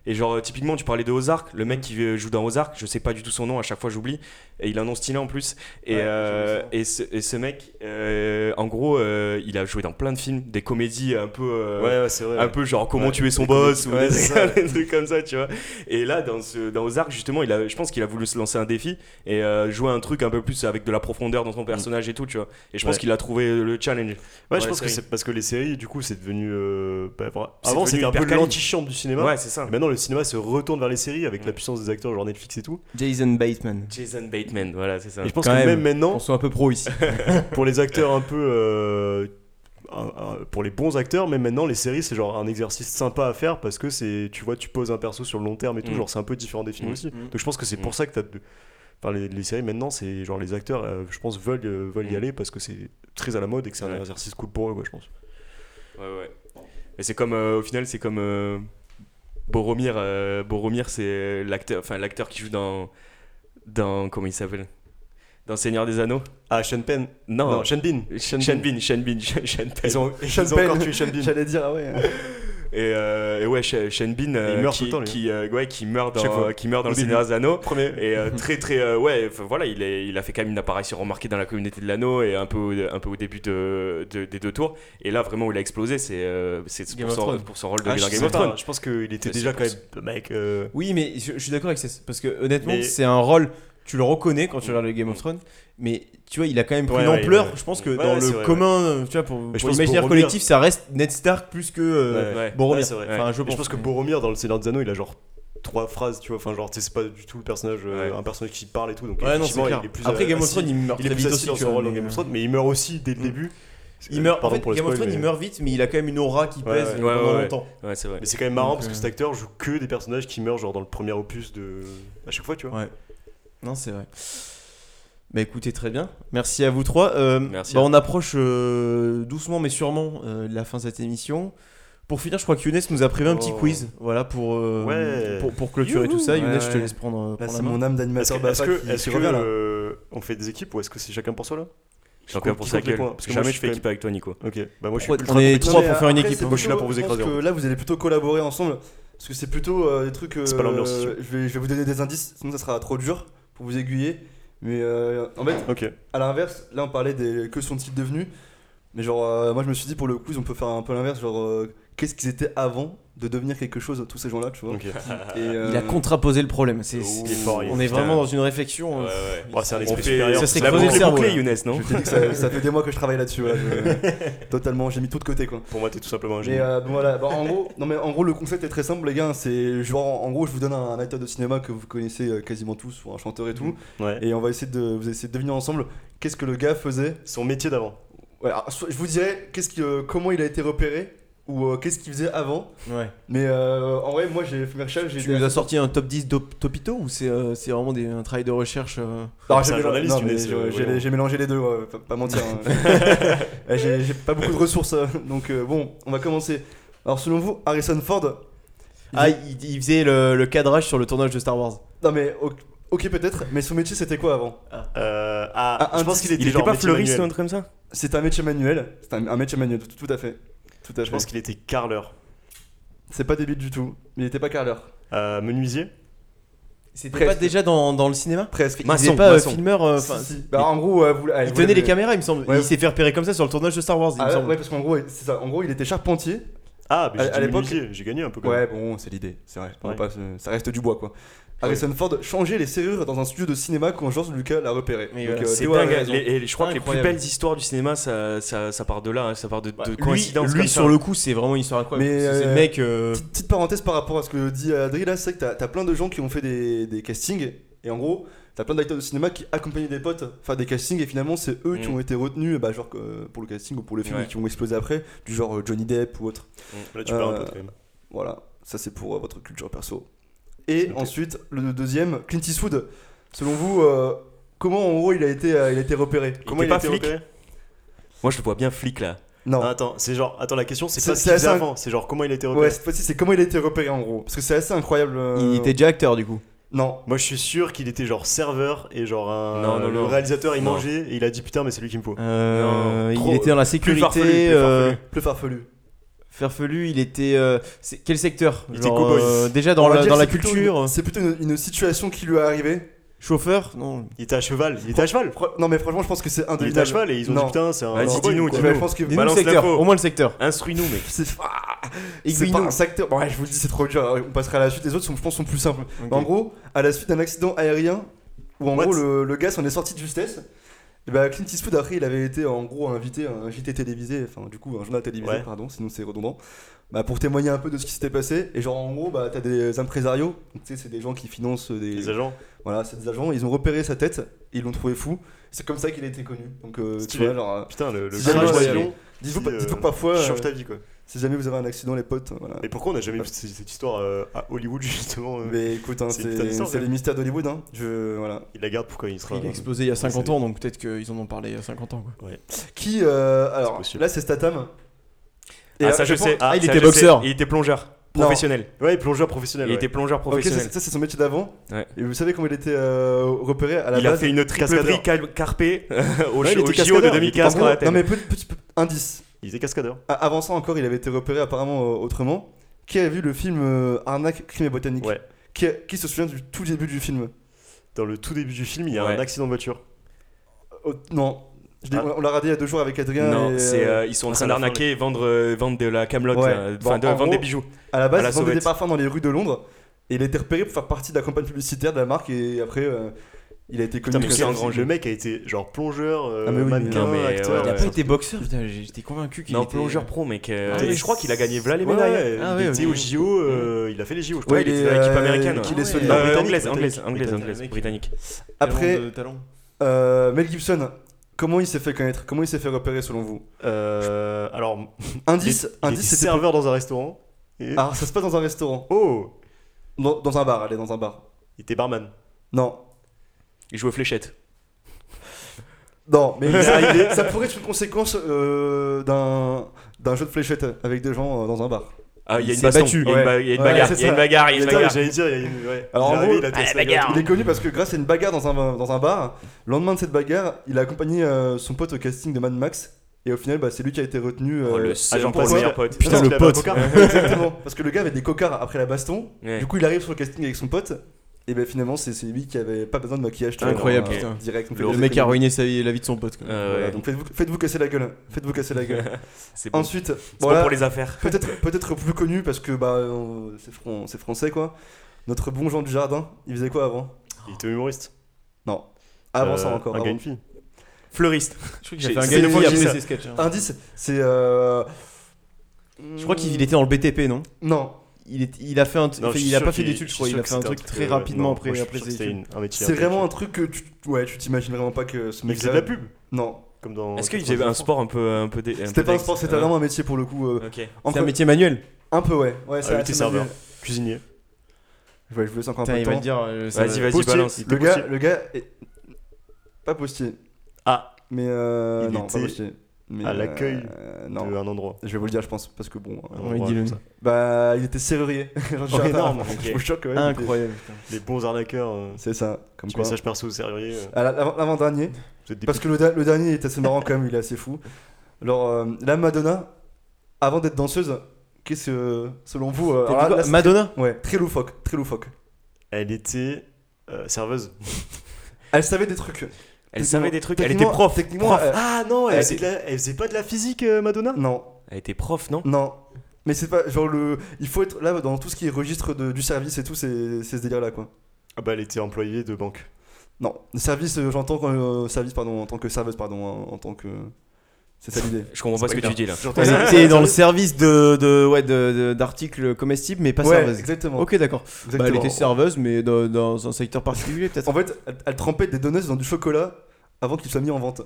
Et genre euh, typiquement, tu parlais de Ozark, le mec qui joue dans Ozark, je sais pas du tout son nom, à chaque fois j'oublie, et il a un nom stylé en plus. Et, Ouais, euh, et, ce, et ce mec, euh, en gros, euh, il a joué dans plein de films, des comédies un peu. Ouais, ouais, c'est vrai. un peu genre comment tuer son boss ou des, c'est ça. des trucs comme ça tu vois et là dans ce dans Ozark justement il a je pense qu'il a voulu se lancer un défi et jouer un truc un peu plus avec de la profondeur dans son personnage et tout tu vois et je pense qu'il a trouvé le challenge Ouais, je pense que c'est parce que les séries, du coup, c'est devenu. bah, Avant, c'était un peu l'antichambre du cinéma. ouais c'est ça maintenant, le cinéma se retourne vers les séries avec Mm. la puissance des acteurs, genre Netflix et tout. Jason Bateman. Jason Bateman voilà c'est ça Et je pense Quand que même. même On maintenant, soit un peu pro ici. pour les acteurs un peu. euh, pour les bons acteurs, même maintenant, les séries, c'est genre un exercice sympa à faire parce que c'est. Tu vois, tu poses un perso sur le long terme et tout, Mm. genre c'est un peu différent des films Mm. aussi. Mm. Donc je pense que c'est Mm. pour ça que t'as. de- Enfin, les, les séries maintenant, c'est genre les acteurs, euh, je pense, veulent, euh, veulent y Mm. aller parce que c'est très à la mode et que c'est un exercice cool pour eux, quoi, je pense. ouais ouais et c'est comme euh, au final c'est comme euh, Boromir euh, Boromir c'est l'acteur enfin l'acteur qui joue dans dans comment il s'appelle? Dans Seigneur des Anneaux? Ah, Sean Penn. non, Non, Sean Bean. Sean Bean Sean Bean Sean Penn. Ils ont, Sean ils ont Penn. encore tué Sean Bean. J'allais dire, ah ouais. Et, euh, et ouais, Sh- Sean Bean, euh, meurt qui, tout le temps, qui, euh, ouais, qui meurt dans, qui meurt dans le. Seigneur des Anneaux. Premier. Et euh, très très euh, ouais, voilà, il, est, il a fait quand même une apparition remarquée dans la communauté de l'anneau et un peu au, un peu au début de, de- des deux tours. Et là vraiment où il a explosé, c'est euh, pour, son- Thrones. pour son rôle de Ah, Game of Thrones. je pense qu'il était déjà quand même. Mec. euh, Oui, mais je, je suis d'accord avec ça. Parce que honnêtement, Mais- c'est un rôle. Tu le reconnais quand tu regardes le Game of Thrones, mais tu vois, il a quand même pris Ouais, une ouais, ampleur. ouais. Je pense que Ouais, dans le vrai, commun, tu vois, pour, pour l'imaginaire Boromir- collectif, ça reste Ned Stark plus que euh. Boromir. Vrai. Enfin, je pense. je pense que Boromir dans le Seigneur des Anneaux, il a genre trois phrases, tu vois. Enfin, genre, tu sais, c'est pas du tout le personnage, euh, Ouais. un personnage qui parle et tout. Donc, Ouais, non, clair. il est plus Après, euh, Game of Thrones, il meurt il est très plus aussi. dans son rôle dans mais, Game of Thrones, mais il meurt aussi dès le Mm. début. Il meurt, en Pardon fait, Game of Thrones, il meurt vite, mais il a quand même une aura qui Ouais, pèse ouais. pendant Ouais, ouais, longtemps. Ouais, c'est vrai. Mais c'est quand même marrant parce que euh, cet acteur joue que des personnages qui meurent genre dans le premier opus de. À chaque fois, tu vois. Non, c'est vrai. Bah écoutez, très bien. Merci à vous trois. Euh, Merci bah, à- on approche euh, doucement mais sûrement euh, de la fin de cette émission. Pour finir, je crois que Younes nous a prévu un petit Oh. quiz, voilà pour euh, Ouais. pour, pour clôturer tout ça. Ouais, Younes, je te ouais. laisse prendre, Là, prendre c'est main. mon âme Est-ce d'animateur que, est-ce que, est-ce que, euh, on fait des équipes ou est-ce que c'est chacun pour soi là encore pour qui ça compte les gueule. points Parce que moi, Jamais je je fais suis équipe avec toi, Nico. Ok, bah moi je suis Ouais, ultra on est compétitif. trois pour faire une équipe, hein. Moi, je suis là pour vous écraser, en là, vous allez plutôt collaborer ensemble. Parce que c'est plutôt euh, des trucs. C'est pas l'ambiance, euh, c'est sûr. je, vais, je vais vous donner des indices, sinon ça sera trop dur pour vous aiguiller. Mais euh, en fait, à l'inverse, là on parlait des que sont-ils devenus. Mais genre, euh, moi je me suis dit pour le quiz, on peut faire un peu l'inverse. Genre, euh, qu'est-ce qu'ils étaient avant de devenir quelque chose, tous ces gens-là, tu vois. Et, euh, Il a contraposé le problème. C'est, fort, on est vraiment dans une réflexion. euh, Bon, c'est un esprit fait supérieur. ça serait la creuser boucle le est cerveau, bouclée, là. Younes, non je que ça, ça fait des mois que je travaille là-dessus. je- Totalement, j'ai mis tout de côté quoi. Pour moi, t'es tout simplement un Mais génie. euh, bon, voilà, Bah, en gros, non mais en gros le concept est très simple les gars. C'est genre en gros je vous donne un, un acteur de cinéma que vous connaissez euh, quasiment tous ou un chanteur et tout, Ouais. et on va essayer de vous essayer de deviner ensemble qu'est-ce que le gars faisait. Son métier d'avant. Ouais, alors, soit- je vous dirais qu'est-ce que euh, comment il a été repéré ou euh, qu'est-ce qu'il faisait avant. ouais. Mais euh, en vrai moi j'ai fait mes recherches. Tu nous as sorti un top 10 d'op- topito ou c'est, euh, c'est vraiment des- un travail de recherche euh, Non, C'est j'ai un mélan- journaliste, non, tu mais l'es, j'ai- mélangé les deux, ouais, pas, pas mentir. hein. Ouais, j'ai j'ai pas beaucoup de ressources, euh, donc euh, bon, on va commencer. Alors selon vous, Harrison Ford il Ah, faisait- il, il faisait le, le cadrage sur le tournage de Star Wars. Non mais ok, ok, peut-être, mais son métier c'était quoi avant? Euh, ah, Ah, je pense petit- qu'il était, Il était genre pas fleuriste ou un truc comme ça? C'est un métier manuel, c'est un, un métier manuel, tout, tout à fait. Tout à Je pense qu'il était carleur. C'est pas débile du tout, mais il était pas carleur. Euh, menuisier C'était Presque. pas déjà dans, dans le cinéma? Presque. Il Maçon, pas euh, maçon. filmeur euh, Si, enfin, si. Bah, en gros, euh, vous, allez, Il vous tenait les caméras, il me semble. Ouais. Il s'est fait repérer comme ça sur le tournage de Star Wars, il Ah, me ouais, semble. ouais, parce qu'en gros, c'est ça. En gros, il était charpentier. Ah, mais À- j'ai à dit l'époque- menuisier, j'ai gagné un peu quand même. Ouais, bon, c'est l'idée, c'est vrai. Ouais. pas Ça reste du bois, quoi. Harrison Ford changeait les serrures dans un studio de cinéma quand George Lucas l'a repéré. Mais Donc, voilà, euh, C'est Théo a dingue. raison. les- et je crois que les plus Incroyable. belles histoires du cinéma, ça, ça, ça part de là, hein, ça part de, de Bah, lui, coïncidences lui, comme sur le coup, c'est vraiment une histoire incroyable. Mais, c'est euh, le mec. euh, Petite, petite parenthèse par rapport à ce que dit Adri là, c'est que t'as as plein de gens qui ont fait des, des castings et en gros t'as plein d'acteurs de cinéma qui accompagnaient des potes faire des castings et finalement c'est eux qui Mm. ont été retenus bah, genre euh, pour le casting ou pour le film Ouais. et qui ont explosé après du genre euh, Johnny Depp ou autre. Là, tu parles un Euh, peu quand même. Voilà, ça c'est pour euh, votre culture perso. Et ensuite le deuxième, Clint Eastwood. Selon vous, euh, comment en gros il a été, euh, il a été repéré? Comment était il a pas été flic? repéré? Moi, je le vois bien flic là. Non. Ah, Attends, c'est genre. Attends, la question, c'est C'est- pas ce c'est qu'il faisait assez- avant, c'est genre comment il a été repéré? ouais, cette fois-ci c'est comment il a été repéré en gros. Parce que c'est assez incroyable. euh, Il était déjà acteur, du coup. Non. Moi, je suis sûr qu'il était genre serveur et genre un. Non, non, le non. réalisateur il Non. mangeait et il a dit putain, mais c'est lui qu'il me faut. Euh, Non, il trop- était dans la Plus sécurité. farfelu, plus euh, farfelu. Plus farfelu. Farfelu, il était. euh, quel secteur? Il était cow-boy. euh, Déjà dans On la, dire dans la culture. C'est plutôt une, une situation qui lui est arrivée. Chauffeur? Non. Il était à cheval. Il était à cheval. Non mais franchement je pense que c'est Il était à cheval et ils ont Non. dit putain, c'est un. Dis-nous. Ouais, je pense que Dis-nous le secteur, au moins le secteur. Instruis-nous, mec. c'est ah, pas un secteur. Bon, ouais, je vous le dis c'est trop dur. On passera à la suite. Les autres sont je pense sont plus simples. En gros, à la suite d'un accident aérien où en What? gros le, le gars s'en est sorti de justesse. Et bah Clint Eastwood après il avait été en gros invité à un JT télévisé, enfin du coup un journal télévisé Ouais. pardon, sinon c'est redondant. Bah, pour témoigner un peu de ce qui s'était passé et genre en gros bah t'as des impresarios, tu sais c'est des gens qui financent des, Les agents. voilà c'est des agents, ils ont repéré sa tête ils l'ont trouvé fou. C'est comme ça qu'il a été connu. Donc euh, tu vois genre Putain, le, le d'avion, dites-vous euh, que parfois change euh, ta vie quoi. Si jamais vous avez un accident les potes voilà. Et pourquoi on n'a jamais vu cette, histoire euh, à Hollywood justement euh, Mais écoute, hein, c'est les mystères d'Hollywood. Hein. Je, voilà. Il la garde pourquoi il sera. Il a explosé il y a 50 c'est- ans, donc peut-être qu'ils en ont parlé il y a 50 ans. Quoi. Qui, euh, alors là c'est Statham. Et, Ah, ça je sais. Ah, il ça, était boxeur. sais. Il était plongeur. Non. Professionnel. Ouais, plongeur professionnel. Il ouais. était plongeur professionnel. ça, ça, c'est son métier d'avant. Ouais. Et vous savez comment il était euh, repéré à la il a base fait une triple cascadeur. vrille cal- carpé au, Ouais, il au JO de cascadeur, il était 2015 En quand gros, Non mais petit indice. Il était cascadeur. Avant ça encore, il avait été repéré apparemment euh, autrement. Qui a vu le film euh, Arnaque, crime et botanique Ouais. qui, a- qui se souvient du tout début du film Dans le tout début du film, il y a Ouais. un accident de voiture. Oh, Non. Je l'ai- Ah. On l'a radé il y a deux jours avec Adrien. Non, c'est euh, euh, ils sont en train à la fin, d'arnaquer et vendre, euh, vendre de la camelote, Ouais. euh, Bon, enfin de en vendre gros, des bijoux. À la base, à la il vendait des sauvette. parfums dans les rues de Londres. Et il a été repéré pour faire partie de la campagne publicitaire de la marque. Et après, euh, il a été connu. Comme ça. un grand jeu. Le mec a été genre plongeur, euh, Ah, mais oui, mais- mannequin, Non, mais, acteur. ouais, Il a ouais. pas été boxeur, putain, j'étais convaincu qu'il Non, était. plongeur pro, mec. euh, Ah, je crois qu'il a gagné voilà les Ouais, médailles. ouais, Ah, il ouais, était ok. au JO, euh, il a fait les JO, je crois. Ouais, il il était dans l'équipe euh, américaine. solide. Euh, britannique, anglaise, anglaise, anglaise, britannique. anglaise, britannique. Après, euh, Mel Gibson, comment il s'est fait connaître? Comment il s'est fait repérer selon vous? Euh, alors, Indice, il indice était c'était. serveur dans un restaurant. Ah, ça se passe dans un restaurant. Oh Dans, dans un bar, allez, dans un bar. Il était barman. Non. Il joue aux fléchettes. Non, mais ça, pourrait être une conséquence euh, d'un d'un jeu de fléchettes avec des gens euh, dans un bar. Ah, il y a une baston. battu. Il y a une ba- il y a une Ouais, bagarre. c'est Il y a une bagarre. Il y a une bagarre. J'allais dire, il y a une. Ouais. Alors, en gros- il a Ah, bagarre. Il est connu parce que grâce à une bagarre dans un, dans un bar, le lendemain de cette bagarre, il a accompagné euh, son pote au casting de Mad Max. Et au final, bah, c'est lui qui a été retenu. Oh, euh, le seul j'en pour le passe, meilleur ouais. pote. Putain, Parce le pote. Exactement. Parce que le gars avait des cocards après la baston. Ouais. Du coup, il arrive sur le casting avec son pote. Et ben finalement, c'est c'est lui qui avait pas besoin de maquillage. Incroyable, putain. direct. Le faites- mec a ruiné sa vie, la vie de son pote. quoi. Euh, Voilà, ouais. donc faites-vous faites-vous casser la gueule. Faites-vous casser la gueule. C'est bon. Ensuite, C'est bon voilà, pour les affaires. peut-être peut-être plus connu parce que bah euh, c'est fran- c'est français quoi. Notre bon Jean du Jardin, il faisait quoi avant? Il était humoriste. Non. Avant Euh, ça encore. Un avant. gars, une fille. Fleuriste. Je crois J'ai- qu'il a fait un gars hein. Indice, c'est euh... Je crois qu'il était dans le BTP, non? Non, il, est, il a fait un, Non, il a pas fait d'études, je crois. Il a fait un truc très rapidement non, après, après c'est vraiment un truc. que tu ouais, tu t'imagines vraiment pas que ce mec faisait de la pub. Non, Comme dans. Est-ce qu'il faisait un sport un peu un peu c'était pas un sport, c'était vraiment un métier pour le coup. euh. C'est un métier manuel. Un peu ouais. Ouais, Ah, c'est il était assez serveur. Cuisinier. Je laisse encore un peu il de temps. dire. euh, Vas-y, va- vas-y, balance. Le gars, le gars est pas postier. Ah, Mais euh, non, pas postier. Mais, à l'accueil euh, de non, un endroit. je vais vous le dire, je pense, parce que bon. dis-le. Bah, il était serrurier. Genre, Oh, énorme. Je vous choque quand même. Incroyable. Les bons arnaqueurs. euh, C'est ça, comme quoi. message perso au serrurier. euh, la- l'avant- des parce que le, da- le dernier est assez marrant quand même, il est assez fou. Alors, euh, la Madonna, avant d'être danseuse, qu'est-ce que, selon vous. euh, alors là- là, Madonna Ouais, très loufoque, très loufoque. Elle était euh, serveuse. Elle savait des trucs. Elle savait des trucs. Elle était prof. Techniquement, Prof. euh, Ah non, elle, elle faisait, de la- elle faisait pas de la physique, euh, Madonna? Non, Elle était prof, non? Non. Mais c'est pas genre le. Il faut être là dans tout ce qui est registre de- du service et tout, c'est c'est ce délire là quoi. Ah bah elle était employée de banque. Non, service, euh, j'entends euh, service, pardon, en tant que serveuse, pardon, en, en tant que. C'est ça l'idée. Je comprends pas ce que tu dis là. Était dans le service de, de, ouais, de, d'articles comestibles, mais pas Ouais, serveuse. exactement. Ok, d'accord. Bah, elle était serveuse, mais dans, dans un secteur particulier, peut-être. En fait, elle, elle trempait des donuts dans du chocolat avant qu'il soit mis en vente.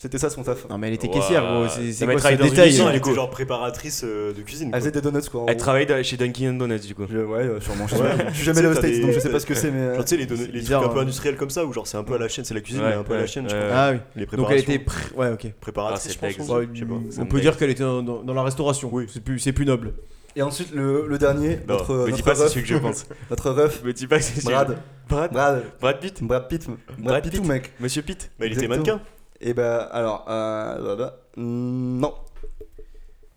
C'était ça son taf. Non, mais elle était Ouah. caissière, gros. C'est, c'est va quoi travailler ce dans une détail usine, elle du était coup. genre préparatrice euh, de cuisine. Elle quoi. faisait des donuts quoi. en Elle gros. travaille chez Dunkin' Donuts du coup. Je- ouais, euh, sûrement. Je suis Ouais. jamais- je suis jamais allé aux Tu sais, t'as States des- donc je sais pas ce que c'est, mais. euh, Genre tu sais les, donuts- c'est les bizarre, trucs un peu hein. industriels comme ça où genre c'est un peu à la chaîne, c'est la cuisine Ouais, mais un peu à la ouais, chaîne. je ouais. crois. Ah oui. Les Donc préparations. elle était. pré- Ouais, ok. préparatrice, Ah, je pense. Ouais, je sais pas. On peut dire qu'elle était dans, dans- dans la restauration. Oui. C'est plus, c'est plus noble. Et ensuite, le, le dernier, Non, notre, Me dis notre pas c'est ref, celui que je pense. notre ref, Me dis pas que c'est celui. Brad. Brad. Brad. Brad Pitt. Brad Pitt. Brad, Brad Pitt, Pitt. mec. Monsieur Pitt. Bah il était Exactement. mannequin. Et bah, alors, euh, là, là, non.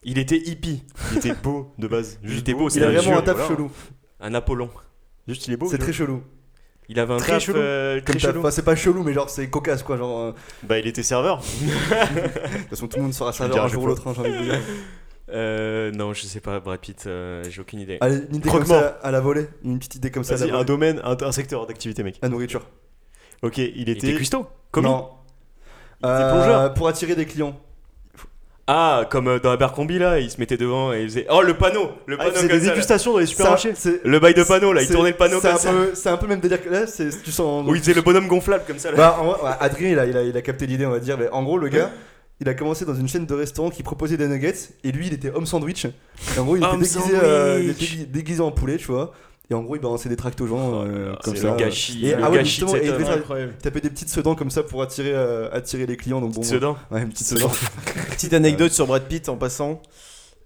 Il était hippie. Il était beau de base. Il Juste était beau, Il c'est a un vraiment jeu, un taf voilà. chelou. Un Apollon. Juste il est beau. C'est très chelou. Il avait un Très taf chelou. euh, Comme très chelou. Enfin, c'est pas chelou, mais genre, c'est cocasse quoi. Genre, euh, Bah il était serveur. de toute façon, tout le monde sera serveur un jour ou l'autre, hein, j'ai envie de vous dire. Euh, non, je sais pas, Brad Pitt, euh, j'ai aucune idée. Allez, une idée comme ça à la volée. Une petite idée comme ça à la Vas-y un volée. domaine, un, un secteur d'activité mec. La nourriture. Ok il Il était. était cuistot Commis Non. Euh, plongeur. Pour attirer des clients. Ah, comme euh, dans Abercrombie là, il se mettait devant et il faisait. Oh, le panneau Le Ah, panneau il faisait comme des ça, là. dégustations dans les supermarchés. c'est- Le bail de panneau là, il tournait le panneau c'est comme un ça. peu- C'est un peu même délire que là, c'est tu sens. Où il faisait le bonhomme gonflable comme ça là. Bah, en Adrien, il a, il, a, il a capté l'idée, on va dire. Mais en gros, le gars, il a commencé dans une chaîne de restaurants qui proposait des nuggets. Et lui, il était homme sandwich. Et en gros, il était, déguisé, euh, il sandwich. était déguisé en poulet, tu vois. Et en gros, il balançait des tracts aux gens. euh, comme c'est ça. le gâchis, Et- le ah ouais, gâchis de et il tapait des petites sedans comme ça pour attirer, euh, attirer les clients. Donc bon. Sedan. Ouais, une petite sedan. Petite anecdote sur Brad Pitt en passant.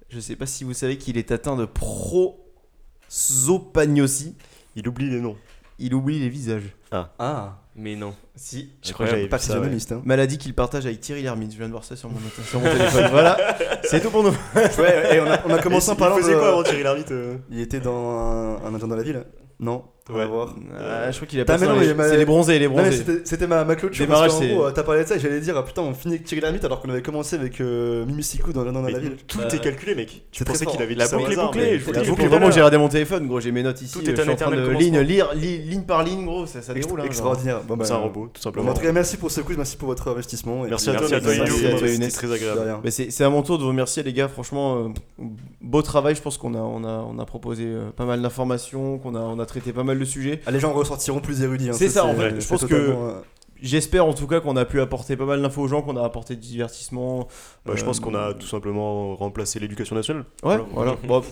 Je sais pas si vous savez qu'il est atteint de prosopagnosie. Il oublie les noms. Il oublie les visages. Ah, Mais non. Si. Je crois que j'avais physionomiste. Hein. Maladie qu'il partage avec Thierry Lhermitte. Je viens de voir ça sur mon, sur mon téléphone. voilà. C'est tout pour nous. Ouais, et on a, on a commencé en Il parlant faisait de- quoi avant Thierry Lhermitte euh Il était dans un, un agent dans la ville Non On va Ouais. voir. Ah, je crois qu'il a pas les- ma- C'est les bronzés, les bronzés. c'était ma, ma clôture. Démarrage, parce c'est- gros, euh, t'as parlé de ça et j'allais dire, ah, putain, on finit avec Thierry Lhermitte alors qu'on avait commencé avec euh, dans dans Mais la ville. Tout Euh, est calculé mec. Tu c'est très pensais qu'il avait La boucle est bouclée, je La boucle est Vraiment, j'ai regardé mon téléphone, gros. J'ai mes notes ici. Tout je est un en train de éternel ligne, lire, li- ligne par ligne, gros. Ça, déroule. hein. Extraordinaire. Bon, bah, C'est un robot, tout Bon, simplement. en tout cas, merci pour ce quiz, merci pour votre investissement. Merci à toi, Younes. très agréable. c'est c'est à mon tour de vous remercier les gars, franchement, euh, beau travail, je pense qu'on a, proposé euh, pas mal d'informations, qu'on a, on a traité pas mal de sujets. Ah, les gens ressortiront plus érudits. hein, C'est ça, en fait, je pense totalement, euh, J'espère en tout cas qu'on a pu apporter pas mal d'infos aux gens, qu'on a apporté du divertissement. Bah, je Euh, pense qu'on a tout simplement remplacé l'éducation nationale. Ouais, Voilà. voilà. Bon,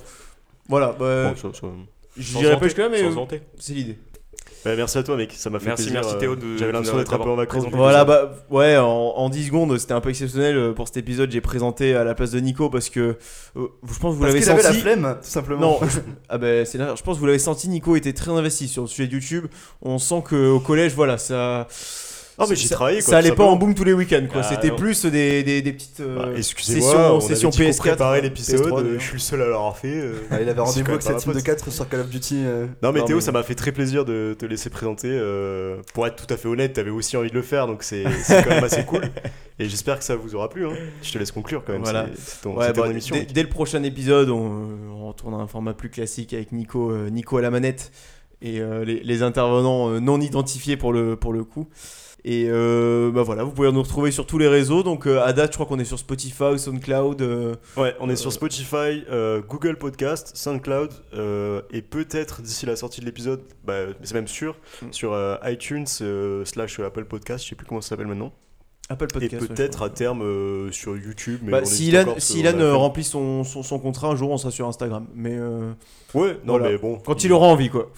voilà, bah, Bon, ça- ça- je dirais pas jusque là, mais euh, c'est l'idée. Bah, merci à toi mec, ça m'a fait Merci, plaisir. merci, euh, Théo, de- J'avais l'impression d'être un peu en vacances. Voilà, bah ouais, en, en 10 secondes, c'était un peu exceptionnel euh, pour cet épisode. J'ai présenté à la place de Nico parce que euh, je pense que vous l'avez qu'il avait la senti. flemme, tout simplement. Non, je- ah ben c'est là. Je pense que vous l'avez senti. Nico était très investi sur le sujet de YouTube. On sent que au collège, voilà, ça, Non, mais j'y ça, travaillé, quoi, ça allait pas en boom tous les week-ends, quoi. Ah, C'était plus des, des, des petites euh, Bah, Excusez-moi, sessions, on sessions avait dit qu'on PS4. préparait l'épisode, PS3, euh, je suis le seul à l'avoir fait. euh. Ah, il avait rendez-vous avec sa team de faute. 4 sur Call of Duty. euh. Non mais Non, Théo, mais- ça m'a fait très plaisir de te laisser présenter. euh, pour être tout à fait honnête, t'avais aussi envie de le faire, donc c'est c'est quand même assez cool. Et j'espère que ça vous aura plu. hein. Je te laisse conclure quand même. Voilà. c'est- C'est ton, Ouais, c'était bah, ton émission. dès, le prochain épisode, on, retourne à un format plus classique avec Nico, euh, Nico à la manette et euh, les, les intervenants euh, non identifiés pour le, pour le coup. Et euh, bah voilà, vous pouvez nous retrouver sur tous les réseaux. Donc euh, à date, je crois qu'on est sur Spotify, SoundCloud. euh, Ouais, on est Euh, sur Spotify, euh, Google Podcast, SoundCloud euh, et peut-être d'ici la sortie de l'épisode, bah, c'est même sûr, Mm. sur euh, iTunes euh, slash Apple Podcast, je sais plus comment ça s'appelle maintenant. Apple Podcast. et ouais, peut-être à terme euh, sur YouTube. Mais Bah, on si hésite Ilan, encore, parce si qu'on Ilan, a euh, remplit son, son, son contrat, un jour on sera sur Instagram. Mais euh, Ouais, non Voilà. mais bon. quand il aura envie, quoi.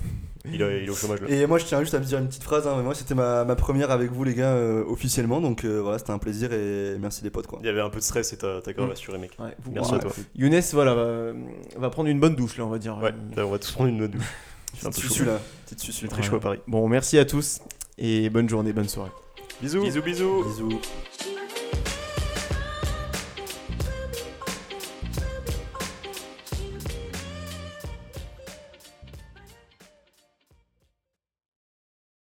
Il, est- il est au chômage là. Et moi, je tiens juste à me dire une petite phrase. hein. Moi, c'était ma, ma première avec vous, les gars, euh, officiellement. Donc euh, voilà, c'était un plaisir et merci les potes. Quoi. Il y avait un peu de stress et t'as t'as grave Mm. assuré, mec. Ouais, vous- Merci ouais. à toi. Younes, voilà, va, va prendre une bonne douche, là, on va dire. Ouais, là, on va tous prendre une note douche. C'est un Petite peu susu chaud. là. Petite susu. C'est très chaud à Paris. Bon, merci à tous et bonne journée, bonne soirée. Bisous. Bisous, bisous. Bisous.